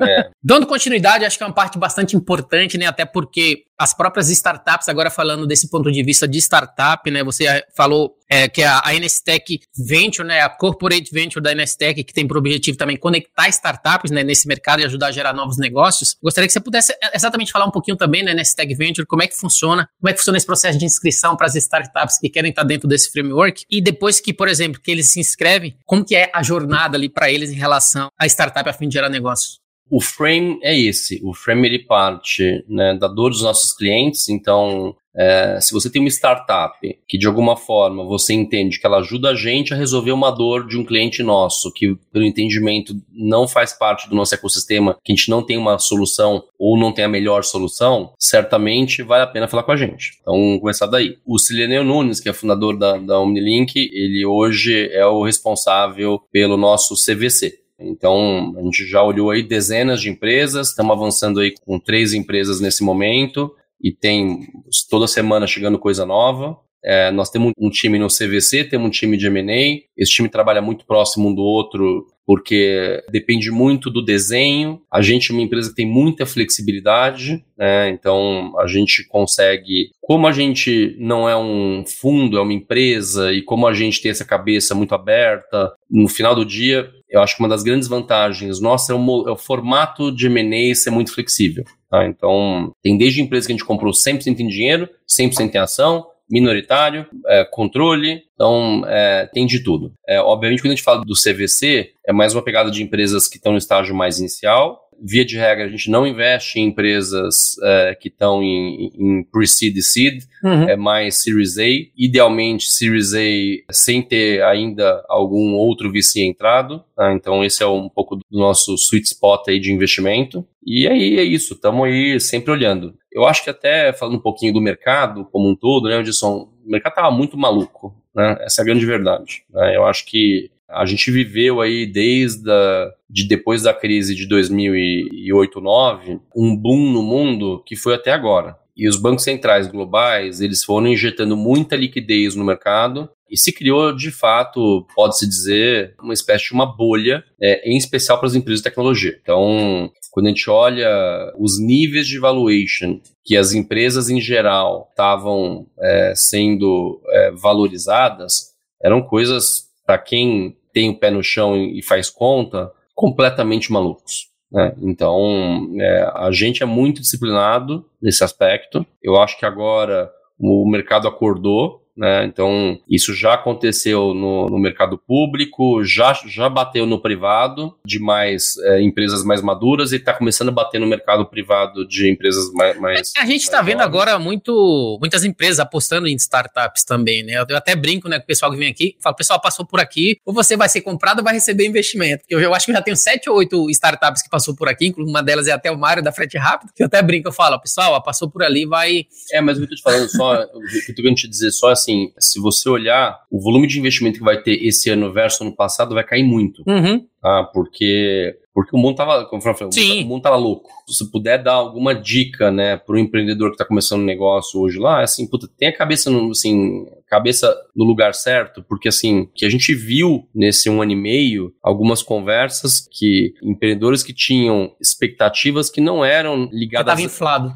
É. Dando continuidade, acho que é uma parte bastante importante, né? Até porque as próprias startups, agora falando desse ponto de vista de startup, né? Você falou é, que a, a NSTech Venture, né? A corporate venture da NSTech, que tem por objetivo também conectar startups né, nesse mercado e ajudar a gerar novos negócios. Gostaria que você pudesse é, exatamente falar um pouquinho também, né, NSTech Venture, como é que funciona, como é que funciona esse processo de inscrição para as startups que querem estar dentro desse framework e depois que, por exemplo, que eles se inscrevem, como que é a jornada ali para eles em relação à startup a fim de gerar negócios? O frame é esse. O frame ele parte né, da dor dos nossos clientes. Então, é, se você tem uma startup que de alguma forma você entende que ela ajuda a gente a resolver uma dor de um cliente nosso, que pelo entendimento não faz parte do nosso ecossistema, que a gente não tem uma solução ou não tem a melhor solução, certamente vale a pena falar com a gente. Então, começar daí. O Sileneu Nunes, que é fundador da, da Omnilink, ele hoje é o responsável pelo nosso CVC. Então, a gente já olhou aí dezenas de empresas, estamos avançando aí com três empresas nesse momento e tem toda semana chegando coisa nova. É, nós temos um time no CVC, temos um time de M&A. Esse time trabalha muito próximo um do outro porque depende muito do desenho. A gente é uma empresa que tem muita flexibilidade, né? então a gente consegue. Como a gente não é um fundo, é uma empresa, e como a gente tem essa cabeça muito aberta, no final do dia, eu acho que uma das grandes vantagens nossa é o, é o formato de M&A ser muito flexível. Tá? Então, tem desde empresas que a gente comprou 100% em dinheiro, 100% em ação, minoritário, é, controle, então é, tem de tudo. É, obviamente, quando a gente fala do CVC, é mais uma pegada de empresas que estão no estágio mais inicial. Via de regra, a gente não investe em empresas é, que estão em, em pre-seed e seed, uhum. é mais Series A. Idealmente, Series A sem ter ainda algum outro VC entrado. Tá? Então, esse é um pouco do nosso sweet spot aí de investimento. E aí é isso, estamos aí sempre olhando. Eu acho que até falando um pouquinho do mercado como um todo, né, Anderson, o mercado estava muito maluco, né? Essa é a grande verdade. Né? Eu acho que a gente viveu aí desde a, de depois da crise de 2008, 2009, um boom no mundo que foi até agora. E os bancos centrais globais, eles foram injetando muita liquidez no mercado e se criou, de fato, pode-se dizer, uma espécie de uma bolha, é, em especial para as empresas de tecnologia. Então, quando a gente olha os níveis de valuation que as empresas em geral estavam é, sendo é, valorizadas, eram coisas, para quem tem o pé no chão e faz conta, completamente malucos. Né? Então, é, a gente é muito disciplinado nesse aspecto. Eu acho que agora o mercado acordou né? Então, isso já aconteceu no, no, mercado público, já, já bateu no privado, de mais é, empresas mais maduras, e está começando a bater no mercado privado de empresas mais. mais a gente está vendo agora muito, muitas empresas apostando em startups também, né? Eu até brinco né, com o pessoal que vem aqui, falo, pessoal, passou por aqui, ou você vai ser comprado ou vai receber investimento. Eu, eu acho que eu já tenho sete ou oito startups que passou por aqui, uma delas é até o Mário da Frete Rápido, que eu até brinco, eu falo, pessoal, passou por ali, vai. É, mas o que eu tô te falando só, o que eu tô querendo te dizer só assim assim, se você olhar, o volume de investimento que vai ter esse ano versus ano passado vai cair muito. Uhum. Tá? Porque, porque o mundo tava, como eu falei, Sim. o mundo tava louco. Se puder dar alguma dica, né, para o empreendedor que está começando um negócio hoje lá, assim, puta, tem a cabeça no, assim, cabeça no lugar certo, porque assim, que a gente viu nesse um ano e meio algumas conversas que empreendedores que tinham expectativas que não eram ligadas,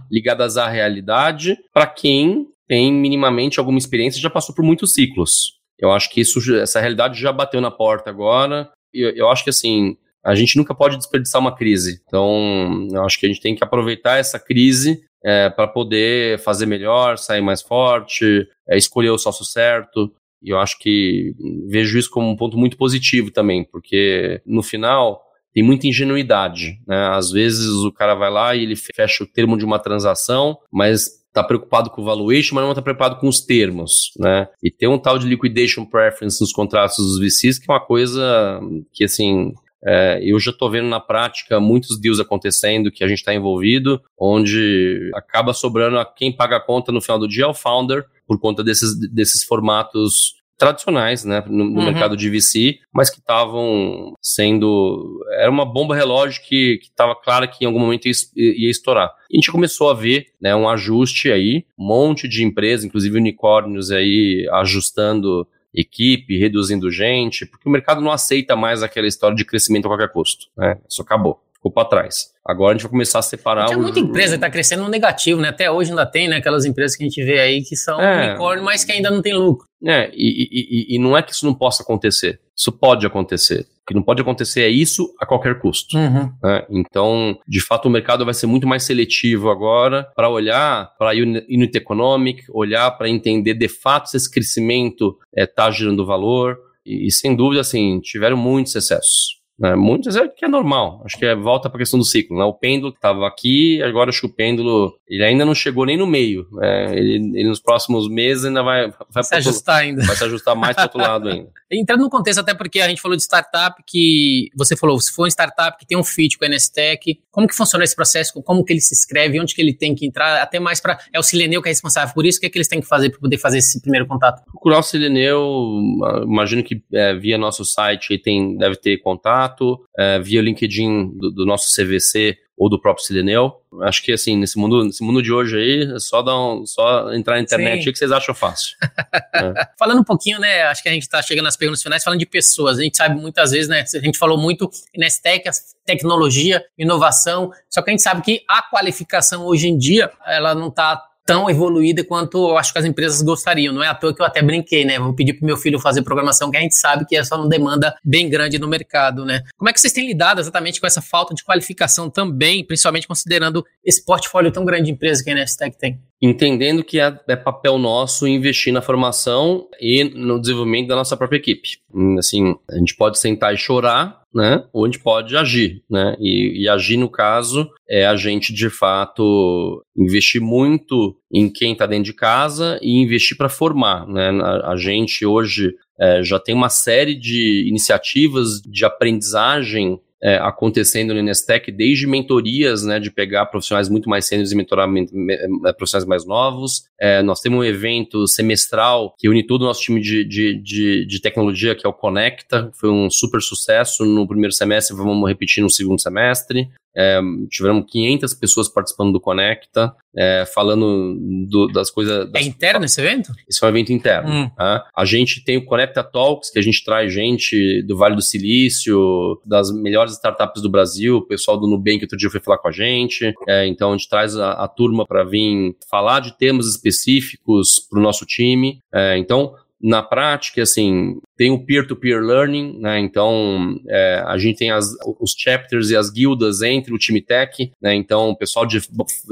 ligadas à realidade, para quem tem minimamente alguma experiência já passou por muitos ciclos. Eu acho que isso, essa realidade já bateu na porta agora. Eu, eu acho que assim, a gente nunca pode desperdiçar uma crise. Então, eu acho que a gente tem que aproveitar essa crise é, para poder fazer melhor, sair mais forte, é, escolher o sócio certo. E eu acho que vejo isso como um ponto muito positivo também, porque no final tem muita ingenuidade. Né? Às vezes o cara vai lá e ele fecha o termo de uma transação, mas está preocupado com o valuation, mas não está preocupado com os termos, né? E tem um tal de liquidation preference nos contratos dos VCs que é uma coisa que, assim, é, eu já estou vendo na prática muitos deals acontecendo que a gente está envolvido, onde acaba sobrando a quem paga a conta no final do dia é o founder, por conta desses, desses formatos tradicionais, né, no, no uhum. mercado de VC, mas que estavam sendo. Era uma bomba relógio que estava clara que em algum momento ia, ia, estourar. E a gente começou a ver né, um ajuste aí, um monte de empresas, inclusive unicórnios aí ajustando equipe, reduzindo gente, porque o mercado não aceita mais aquela história de crescimento a qualquer custo. Né? Isso acabou, ficou para trás. Agora a gente vai começar a separar. Tem muita empresa que está crescendo no negativo, né? Até hoje ainda tem, né? Aquelas empresas que a gente vê aí que são é, unicórnio, mas que ainda não tem lucro. É, e, e, e, não é que isso não possa acontecer. Isso pode acontecer. O que não pode acontecer é isso a qualquer custo. Uhum. Né? Então, de fato, o mercado vai ser muito mais seletivo agora para olhar para a unit economic, olhar para entender de fato se esse crescimento está é, gerando valor. E, e, sem dúvida, assim, tiveram muitos excessos. Né? Muitas é que é normal. Acho que é, volta para a questão do ciclo. Né? O pêndulo estava aqui, agora acho que o pêndulo ele ainda não chegou nem no meio. Né? Ele, ele, nos próximos meses ainda vai, vai se ajustar outro, ainda. Vai se ajustar mais para o outro lado ainda. Entrando no contexto, até porque a gente falou de startup que você falou, se for uma startup que tem um fit com a NSTech, como que funciona esse processo? Como que ele se inscreve? Onde que ele tem que entrar? Até mais para. É o Sileneu que é responsável por isso? O que, é que eles têm que fazer para poder fazer esse primeiro contato? Procurar o Sileneu, imagino que é, via nosso site tem, deve ter contato, é, via o LinkedIn do, do nosso CVC ou do próprio Sileneu. Acho que assim, nesse mundo, nesse mundo de hoje aí, é só dar um, só entrar na internet aí que vocês acham fácil. é. Falando um pouquinho, né? Acho que a gente está chegando nas perguntas finais, falando de pessoas. A gente sabe muitas vezes, né? A gente falou muito nessa tecnologia, inovação, só que a gente sabe que a qualificação hoje em dia, ela não está tão evoluída quanto eu acho que as empresas gostariam. Não é à toa que eu até brinquei, né? Vou pedir pro meu filho fazer programação, que a gente sabe que é só uma demanda bem grande no mercado, né? Como é que vocês têm lidado exatamente com essa falta de qualificação também, principalmente considerando esse portfólio tão grande de empresas que a Nestec tem? Entendendo que é, é, papel nosso investir na formação e no desenvolvimento da nossa própria equipe. Assim, a gente pode sentar e chorar, né? Ou a gente pode agir, né? E, e, agir, no caso, é a gente, de fato, investir muito em quem está dentro de casa e investir para formar, né? A, a gente hoje é, já tem uma série de iniciativas de aprendizagem é, acontecendo no Inestec, desde mentorias, né, de pegar profissionais muito mais sêniores e mentorar é, profissionais mais novos. É, nós temos um evento semestral que une todo o nosso time de, de, de, de, tecnologia, que é o Conecta, foi um super sucesso no primeiro semestre, vamos repetir no segundo semestre. É, tivemos 500 pessoas participando do Conecta, é, falando do, das coisas. É interno esse evento? Esse é um evento interno. Hum. Tá? A gente tem o Conecta Talks, que a gente traz gente do Vale do Silício, das melhores startups do Brasil, o pessoal do Nubank outro dia foi falar com a gente. É, então a gente traz a, a turma para vir falar de temas específicos para o nosso time. É, então, na prática, assim, tem o peer-to-peer learning, né? Então, é, a gente tem as, os chapters e as guildas entre o time tech, né? Então, pessoal de,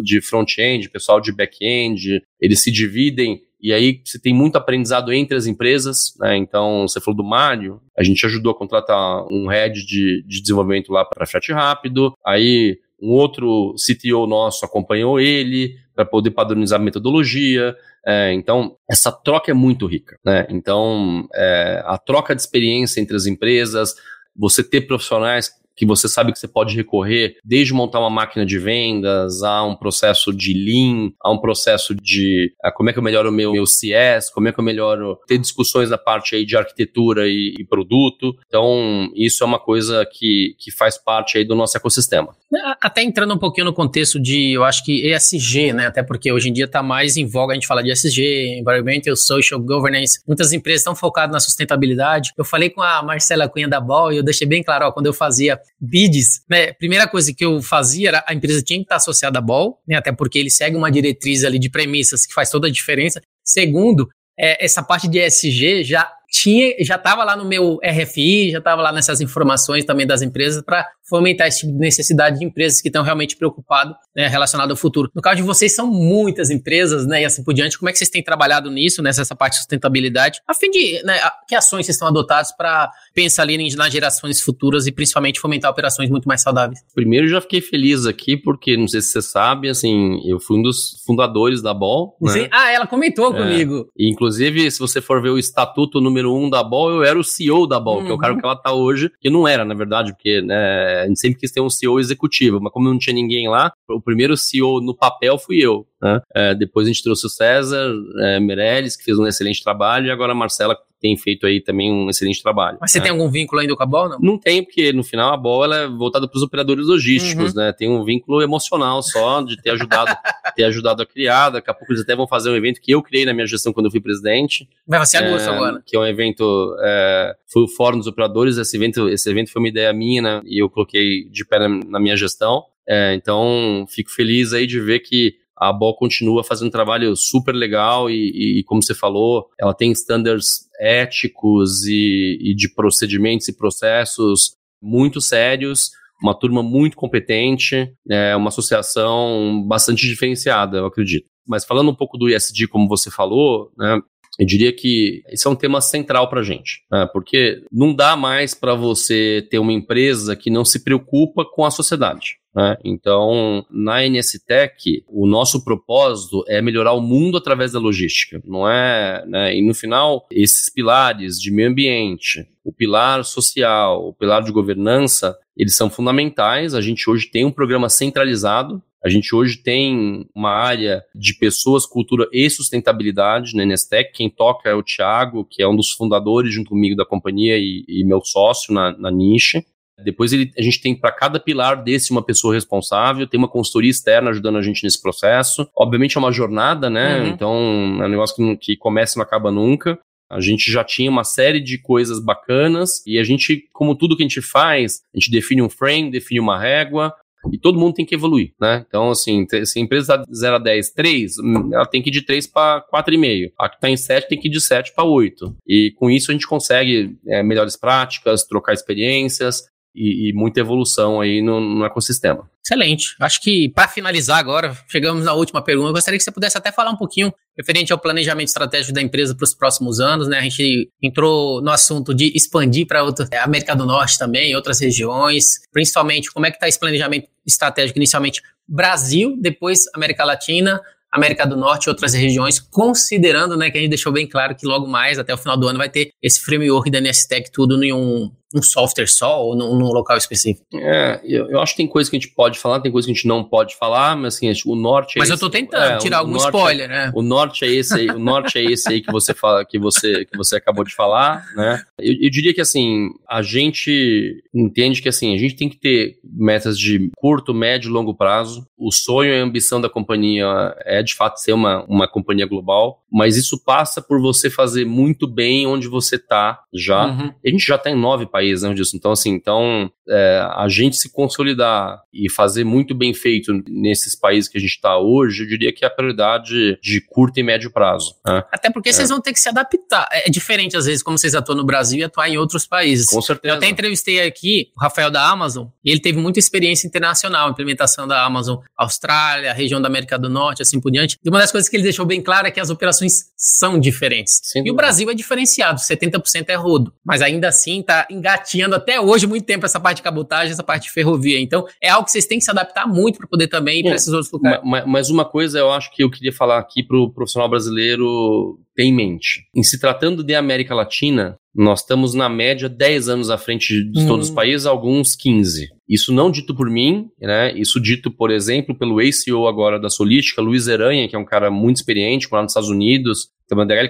de front-end, pessoal de back-end, eles se dividem e aí você tem muito aprendizado entre as empresas, né? Então, você falou do Mário, a gente ajudou a contratar um head de, de desenvolvimento lá para frete rápido, aí um outro CTO nosso acompanhou ele para poder padronizar a metodologia. É, então, essa troca é muito rica. Né? Então, é, a troca de experiência entre as empresas, você ter profissionais que você sabe que você pode recorrer, desde montar uma máquina de vendas, a um processo de Lean, a um processo de a, como é que eu melhoro o meu, meu CS, como é que eu melhoro, ter discussões na parte aí de arquitetura e, e produto. Então, isso é uma coisa que, que faz parte aí do nosso ecossistema. Até entrando um pouquinho no contexto de, eu acho que ESG, né? Até porque hoje em dia está mais em voga a gente falar de ESG, Environmental, Social Governance. Muitas empresas estão focadas na sustentabilidade. Eu falei com a Marcela Cunha da Ball e eu deixei bem claro, ó, quando eu fazia bids, né? Primeira coisa que eu fazia era a empresa tinha que estar associada à Ball, né? Até porque ele segue uma diretriz ali de premissas que faz toda a diferença. Segundo, é, essa parte de ESG já tinha, já estava lá no meu RFI, já estava lá nessas informações também das empresas para fomentar esse tipo de necessidade de empresas que estão realmente preocupadas né, relacionado ao futuro. No caso de vocês, são muitas empresas, né, e assim por diante. Como é que vocês têm trabalhado nisso, nessa parte de sustentabilidade, a fim de, né, que ações vocês estão adotadas para pensar ali nas gerações futuras e principalmente fomentar operações muito mais saudáveis? Primeiro, já fiquei feliz aqui porque, não sei se você sabe, assim, eu fui um dos fundadores da Ball. Né? Ah, ela comentou é, comigo. Inclusive, se você for ver o estatuto número número um da Ball, eu era o CEO da Ball, uhum. que é o cara que ela tá hoje, que não era, na verdade, porque né, a gente sempre quis ter um CEO executivo, mas como não tinha ninguém lá, o primeiro CEO no papel fui eu. Né? É, depois a gente trouxe o César é, Meirelles, que fez um excelente trabalho, e agora a Marcela tem feito aí também um excelente trabalho. Mas você né? tem algum vínculo ainda com a BOL, não? Não tem, porque no final a BOL ela é voltada para os operadores logísticos, uhum. né? Tem um vínculo emocional só de ter ajudado, ter ajudado a criar. Daqui a pouco eles até vão fazer um evento que eu criei na minha gestão quando eu fui presidente. Vai ser agosto é, agora. Que é um evento, é, foi o Fórum dos Operadores. Esse evento, esse evento foi uma ideia minha, né? E eu coloquei de pé na, na minha gestão. É, então, fico feliz aí de ver que a BOL continua fazendo um trabalho super legal e, e, como você falou, ela tem standards éticos e, e de procedimentos e processos muito sérios, uma turma muito competente, é uma associação bastante diferenciada, eu acredito. Mas falando um pouco do ISD, como você falou, né, eu diria que esse é um tema central para a gente, né? porque não dá mais para você ter uma empresa que não se preocupa com a sociedade. Né? Então, na NSTech, o nosso propósito é melhorar o mundo através da logística, não é? Né? E no final, esses pilares de meio ambiente, o pilar social, o pilar de governança, eles são fundamentais. A gente hoje tem um programa centralizado a gente hoje tem uma área de pessoas, cultura e sustentabilidade na Nestec. Quem toca é o Thiago, que é um dos fundadores junto comigo da companhia e, e meu sócio na, na niche. Depois ele, a gente tem para cada pilar desse uma pessoa responsável, tem uma consultoria externa ajudando a gente nesse processo. Obviamente é uma jornada, né? Uhum. Então é um negócio que, que começa e não acaba nunca. A gente já tinha uma série de coisas bacanas e a gente, como tudo que a gente faz, a gente define um frame, define uma régua, e todo mundo tem que evoluir, né? Então, assim, se a empresa está de 0 a 10, 3, hum, ela tem que ir de 3 para 4,5. A que está em 7 tem que ir de 7 para 8. E com isso a gente consegue é, melhores práticas, trocar experiências, e, e, muita evolução aí no, no, ecossistema. Excelente. Acho que para finalizar agora, chegamos na última pergunta. Eu gostaria que você pudesse até falar um pouquinho referente ao planejamento estratégico da empresa para os próximos anos. Né? A gente entrou no assunto de expandir para outra é, América do Norte também, outras regiões. Principalmente, como é que está esse planejamento estratégico inicialmente Brasil, depois América Latina, América do Norte e outras regiões, considerando né, que a gente deixou bem claro que logo mais, até o final do ano, vai ter esse framework da NSTech tudo em um um software só ou num, num local específico? É, eu, eu, acho que tem coisa que a gente pode falar, tem coisa que a gente não pode falar, mas assim, o norte é Mas esse, eu tô tentando é, tirar algum spoiler, é, né? O norte é esse aí, o norte é esse aí que você fala, que você, que você acabou de falar, né? Eu, eu, diria que assim, a gente entende que assim, a gente tem que ter metas de curto, médio e longo prazo. O sonho e a ambição da companhia é de fato ser uma, uma companhia global, mas isso passa por você fazer muito bem onde você tá já. Uhum. A gente já tá em nove países país, né, disso. Então, assim, então, é, a gente se consolidar e fazer muito bem feito nesses países que a gente está hoje, eu diria que é a prioridade de curto e médio prazo. Né? Até porque é. vocês vão ter que se adaptar. É diferente, às vezes, como vocês atuam no Brasil e atuar em outros países. Com certeza. Eu até entrevistei aqui o Rafael da Amazon, e ele teve muita experiência internacional, implementação da Amazon Austrália, região da América do Norte, assim por diante. E uma das coisas que ele deixou bem claro é que as operações são diferentes. Sem e dúvida. o Brasil é diferenciado, 70% é rodo, mas ainda assim está engatado gatinhando até hoje muito tempo essa parte de cabotagem, essa parte de ferrovia. Então, é algo que vocês têm que se adaptar muito para poder também ir para esses outros lugares. Mas, mas, uma coisa eu acho que eu queria falar aqui para o profissional brasileiro ter em mente. Em se tratando de América Latina, nós estamos na média 10 anos à frente de todos os hum. países, alguns 15. Isso não dito por mim, né? Isso dito, por exemplo, pelo ACO agora da Solística, Luiz Aranha, que é um cara muito experiente, morando nos Estados Unidos,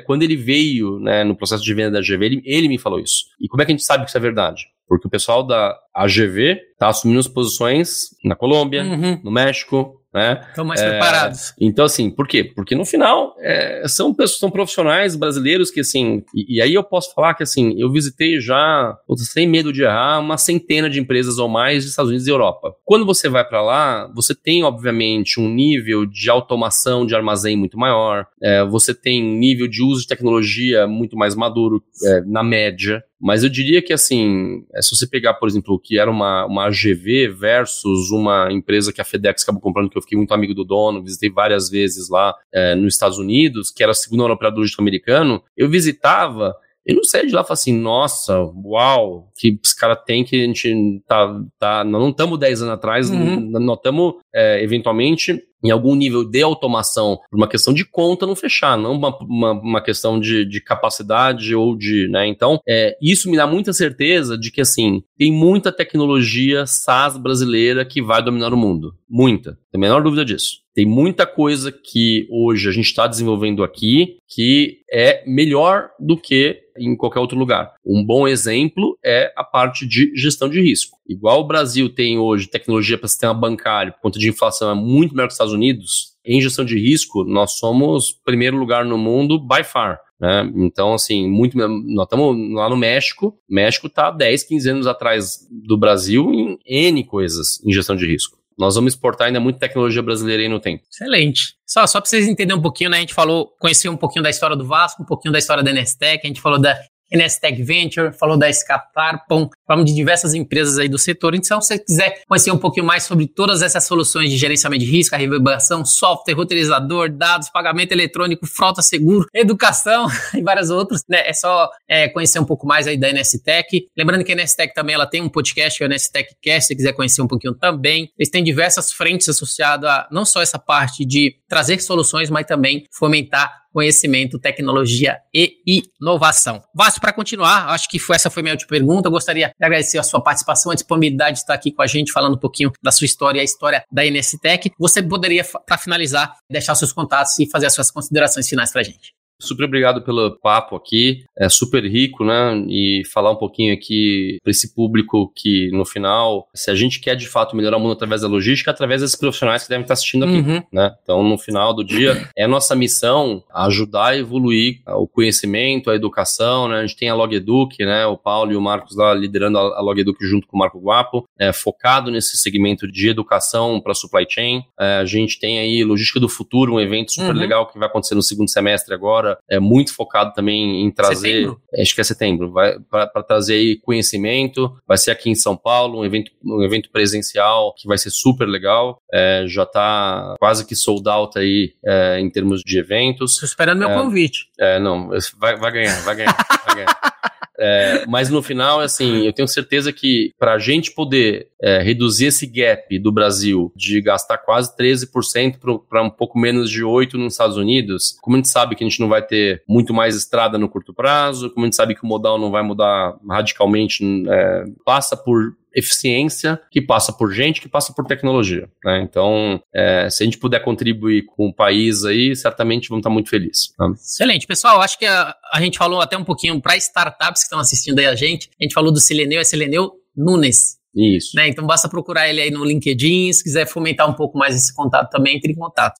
quando ele veio né, no processo de venda da GV, ele, ele me falou isso. E como é que a gente sabe que isso é verdade? Porque o pessoal da AGV está assumindo as posições na Colômbia, uhum. no México, né? Estão mais é, preparados. Então, assim, por quê? Porque no final é, são pessoas, são profissionais brasileiros que, assim, e, e, aí eu posso falar que, assim, eu visitei já, sem medo de errar, uma centena de empresas ou mais dos Estados Unidos e Europa. Quando você vai para lá, você tem, obviamente, um nível de automação de armazém muito maior, é, você tem um nível de uso de tecnologia muito mais maduro é, na média, mas eu diria que, assim, é, se você pegar, por exemplo, o que era uma, uma AGV versus uma empresa que a FedEx acabou comprando, que eu fiquei muito amigo do dono, visitei várias vezes lá é, nos Estados Unidos, que era a segunda operadora logística americano, eu visitava eu não saía de lá e assim, nossa, uau, que os caras têm que a gente tá, tá não estamos 10 anos atrás, uhum. nós estamos é, eventualmente em algum nível de automação por uma questão de conta não fechar, não uma, uma, uma questão de, de, capacidade ou de, né? Então, é, isso me dá muita certeza de que, assim, tem muita tecnologia SaaS brasileira que vai dominar o mundo. Muita. Tem a menor dúvida disso. Tem muita coisa que hoje a gente está desenvolvendo aqui que é melhor do que em qualquer outro lugar. Um bom exemplo é a parte de gestão de risco. Igual o Brasil tem hoje tecnologia para sistema bancário, por conta de inflação é muito melhor que os Estados Unidos, em gestão de risco, nós somos primeiro lugar no mundo by far. Né? Então, assim, muito. Nós estamos lá no México. México está 10, 15 anos atrás do Brasil em N coisas em gestão de risco. Nós vamos exportar ainda muita tecnologia brasileira aí no tempo. Excelente. Só, só para vocês entenderem um pouquinho, né? A gente falou, conhecer um pouquinho da história do Vasco, um pouquinho da história da Nestec, a gente falou da Nestec Venture, falou da Scatarpon, falamos de diversas empresas aí do setor. Então, se você quiser conhecer um pouquinho mais sobre todas essas soluções de gerenciamento de risco, reverberação, software, roteirizador, dados, pagamento eletrônico, frota seguro, educação e várias outras, né? É só é, conhecer um pouco mais aí da NSTech. Lembrando que a NSTech também ela tem um podcast, que é o NSTech Cast, se você quiser conhecer um pouquinho também. Eles têm diversas frentes associadas a não só essa parte de trazer soluções, mas também fomentar conhecimento, tecnologia e inovação. Vasco, para continuar, acho que foi, essa foi minha última pergunta. Eu gostaria de agradecer a sua participação, a disponibilidade de estar aqui com a gente, falando um pouquinho da sua história e a história da NSTech. Você poderia, para finalizar, deixar seus contatos e fazer as suas considerações finais para a gente. Super obrigado pelo papo aqui, é super rico, né? E falar um pouquinho aqui para esse público que, no final, se a gente quer de fato melhorar o mundo através da logística, através desses profissionais que devem estar assistindo aqui, uhum. né? Então, no final do dia, é nossa missão ajudar a evoluir o conhecimento, a educação, né? A gente tem a Logeduc, né? O Paulo e o Marcos lá liderando a Logeduc junto com o Marco Guapo, é, focado nesse segmento de educação para supply chain. É, a gente tem aí Logística do Futuro, um evento super uhum. legal que vai acontecer no segundo semestre agora agora é muito focado também em trazer. Setembro? Acho que é setembro, para trazer conhecimento. Vai ser aqui em São Paulo, um evento, um evento presencial que vai ser super legal. É, já está quase que sold out aí é, em termos de eventos. Estou esperando meu é, convite. É, não, vai, vai ganhar, vai ganhar, vai ganhar. É, mas no final, assim, eu tenho certeza que para a gente poder é, reduzir esse gap do Brasil de gastar quase 13% para um pouco menos de 8% nos Estados Unidos, como a gente sabe que a gente não vai ter muito mais estrada no curto prazo, como a gente sabe que o modal não vai mudar radicalmente, é, passa por eficiência, que passa por gente, que passa por tecnologia. Né? Então, é, se a gente puder contribuir com o país aí, certamente vamos estar muito felizes. Tá? Excelente. Pessoal, acho que a, a gente falou até um pouquinho para startups que estão assistindo aí a gente. A gente falou do Sileneu, é Sileneu Nunes. Isso. Né? Então basta procurar ele aí no LinkedIn. Se quiser fomentar um pouco mais esse contato também, entre em contato.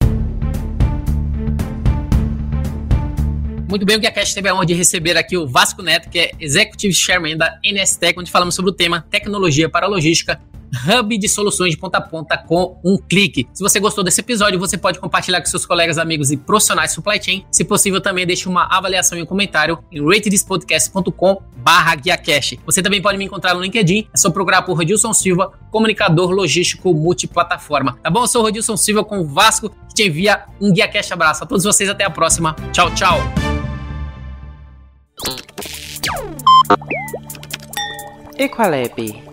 Muito bem, o GuiaCast teve a honra de receber aqui o Vasco Neto, que é Executive Chairman da NSTech, onde falamos sobre o tema tecnologia para logística, hub de soluções de ponta a ponta com um clique. Se você gostou desse episódio, você pode compartilhar com seus colegas, amigos e profissionais supply chain. Se possível, também deixe uma avaliação e um comentário em ratedespodcast.com barra. Você também pode me encontrar no LinkedIn, é só procurar por Rodilson Silva, comunicador logístico multiplataforma. Tá bom? Eu sou o Rodilson Silva com o Vasco, que te envia um GuiaCast abraço. A todos vocês, até a próxima. Tchau, tchau. Equalabi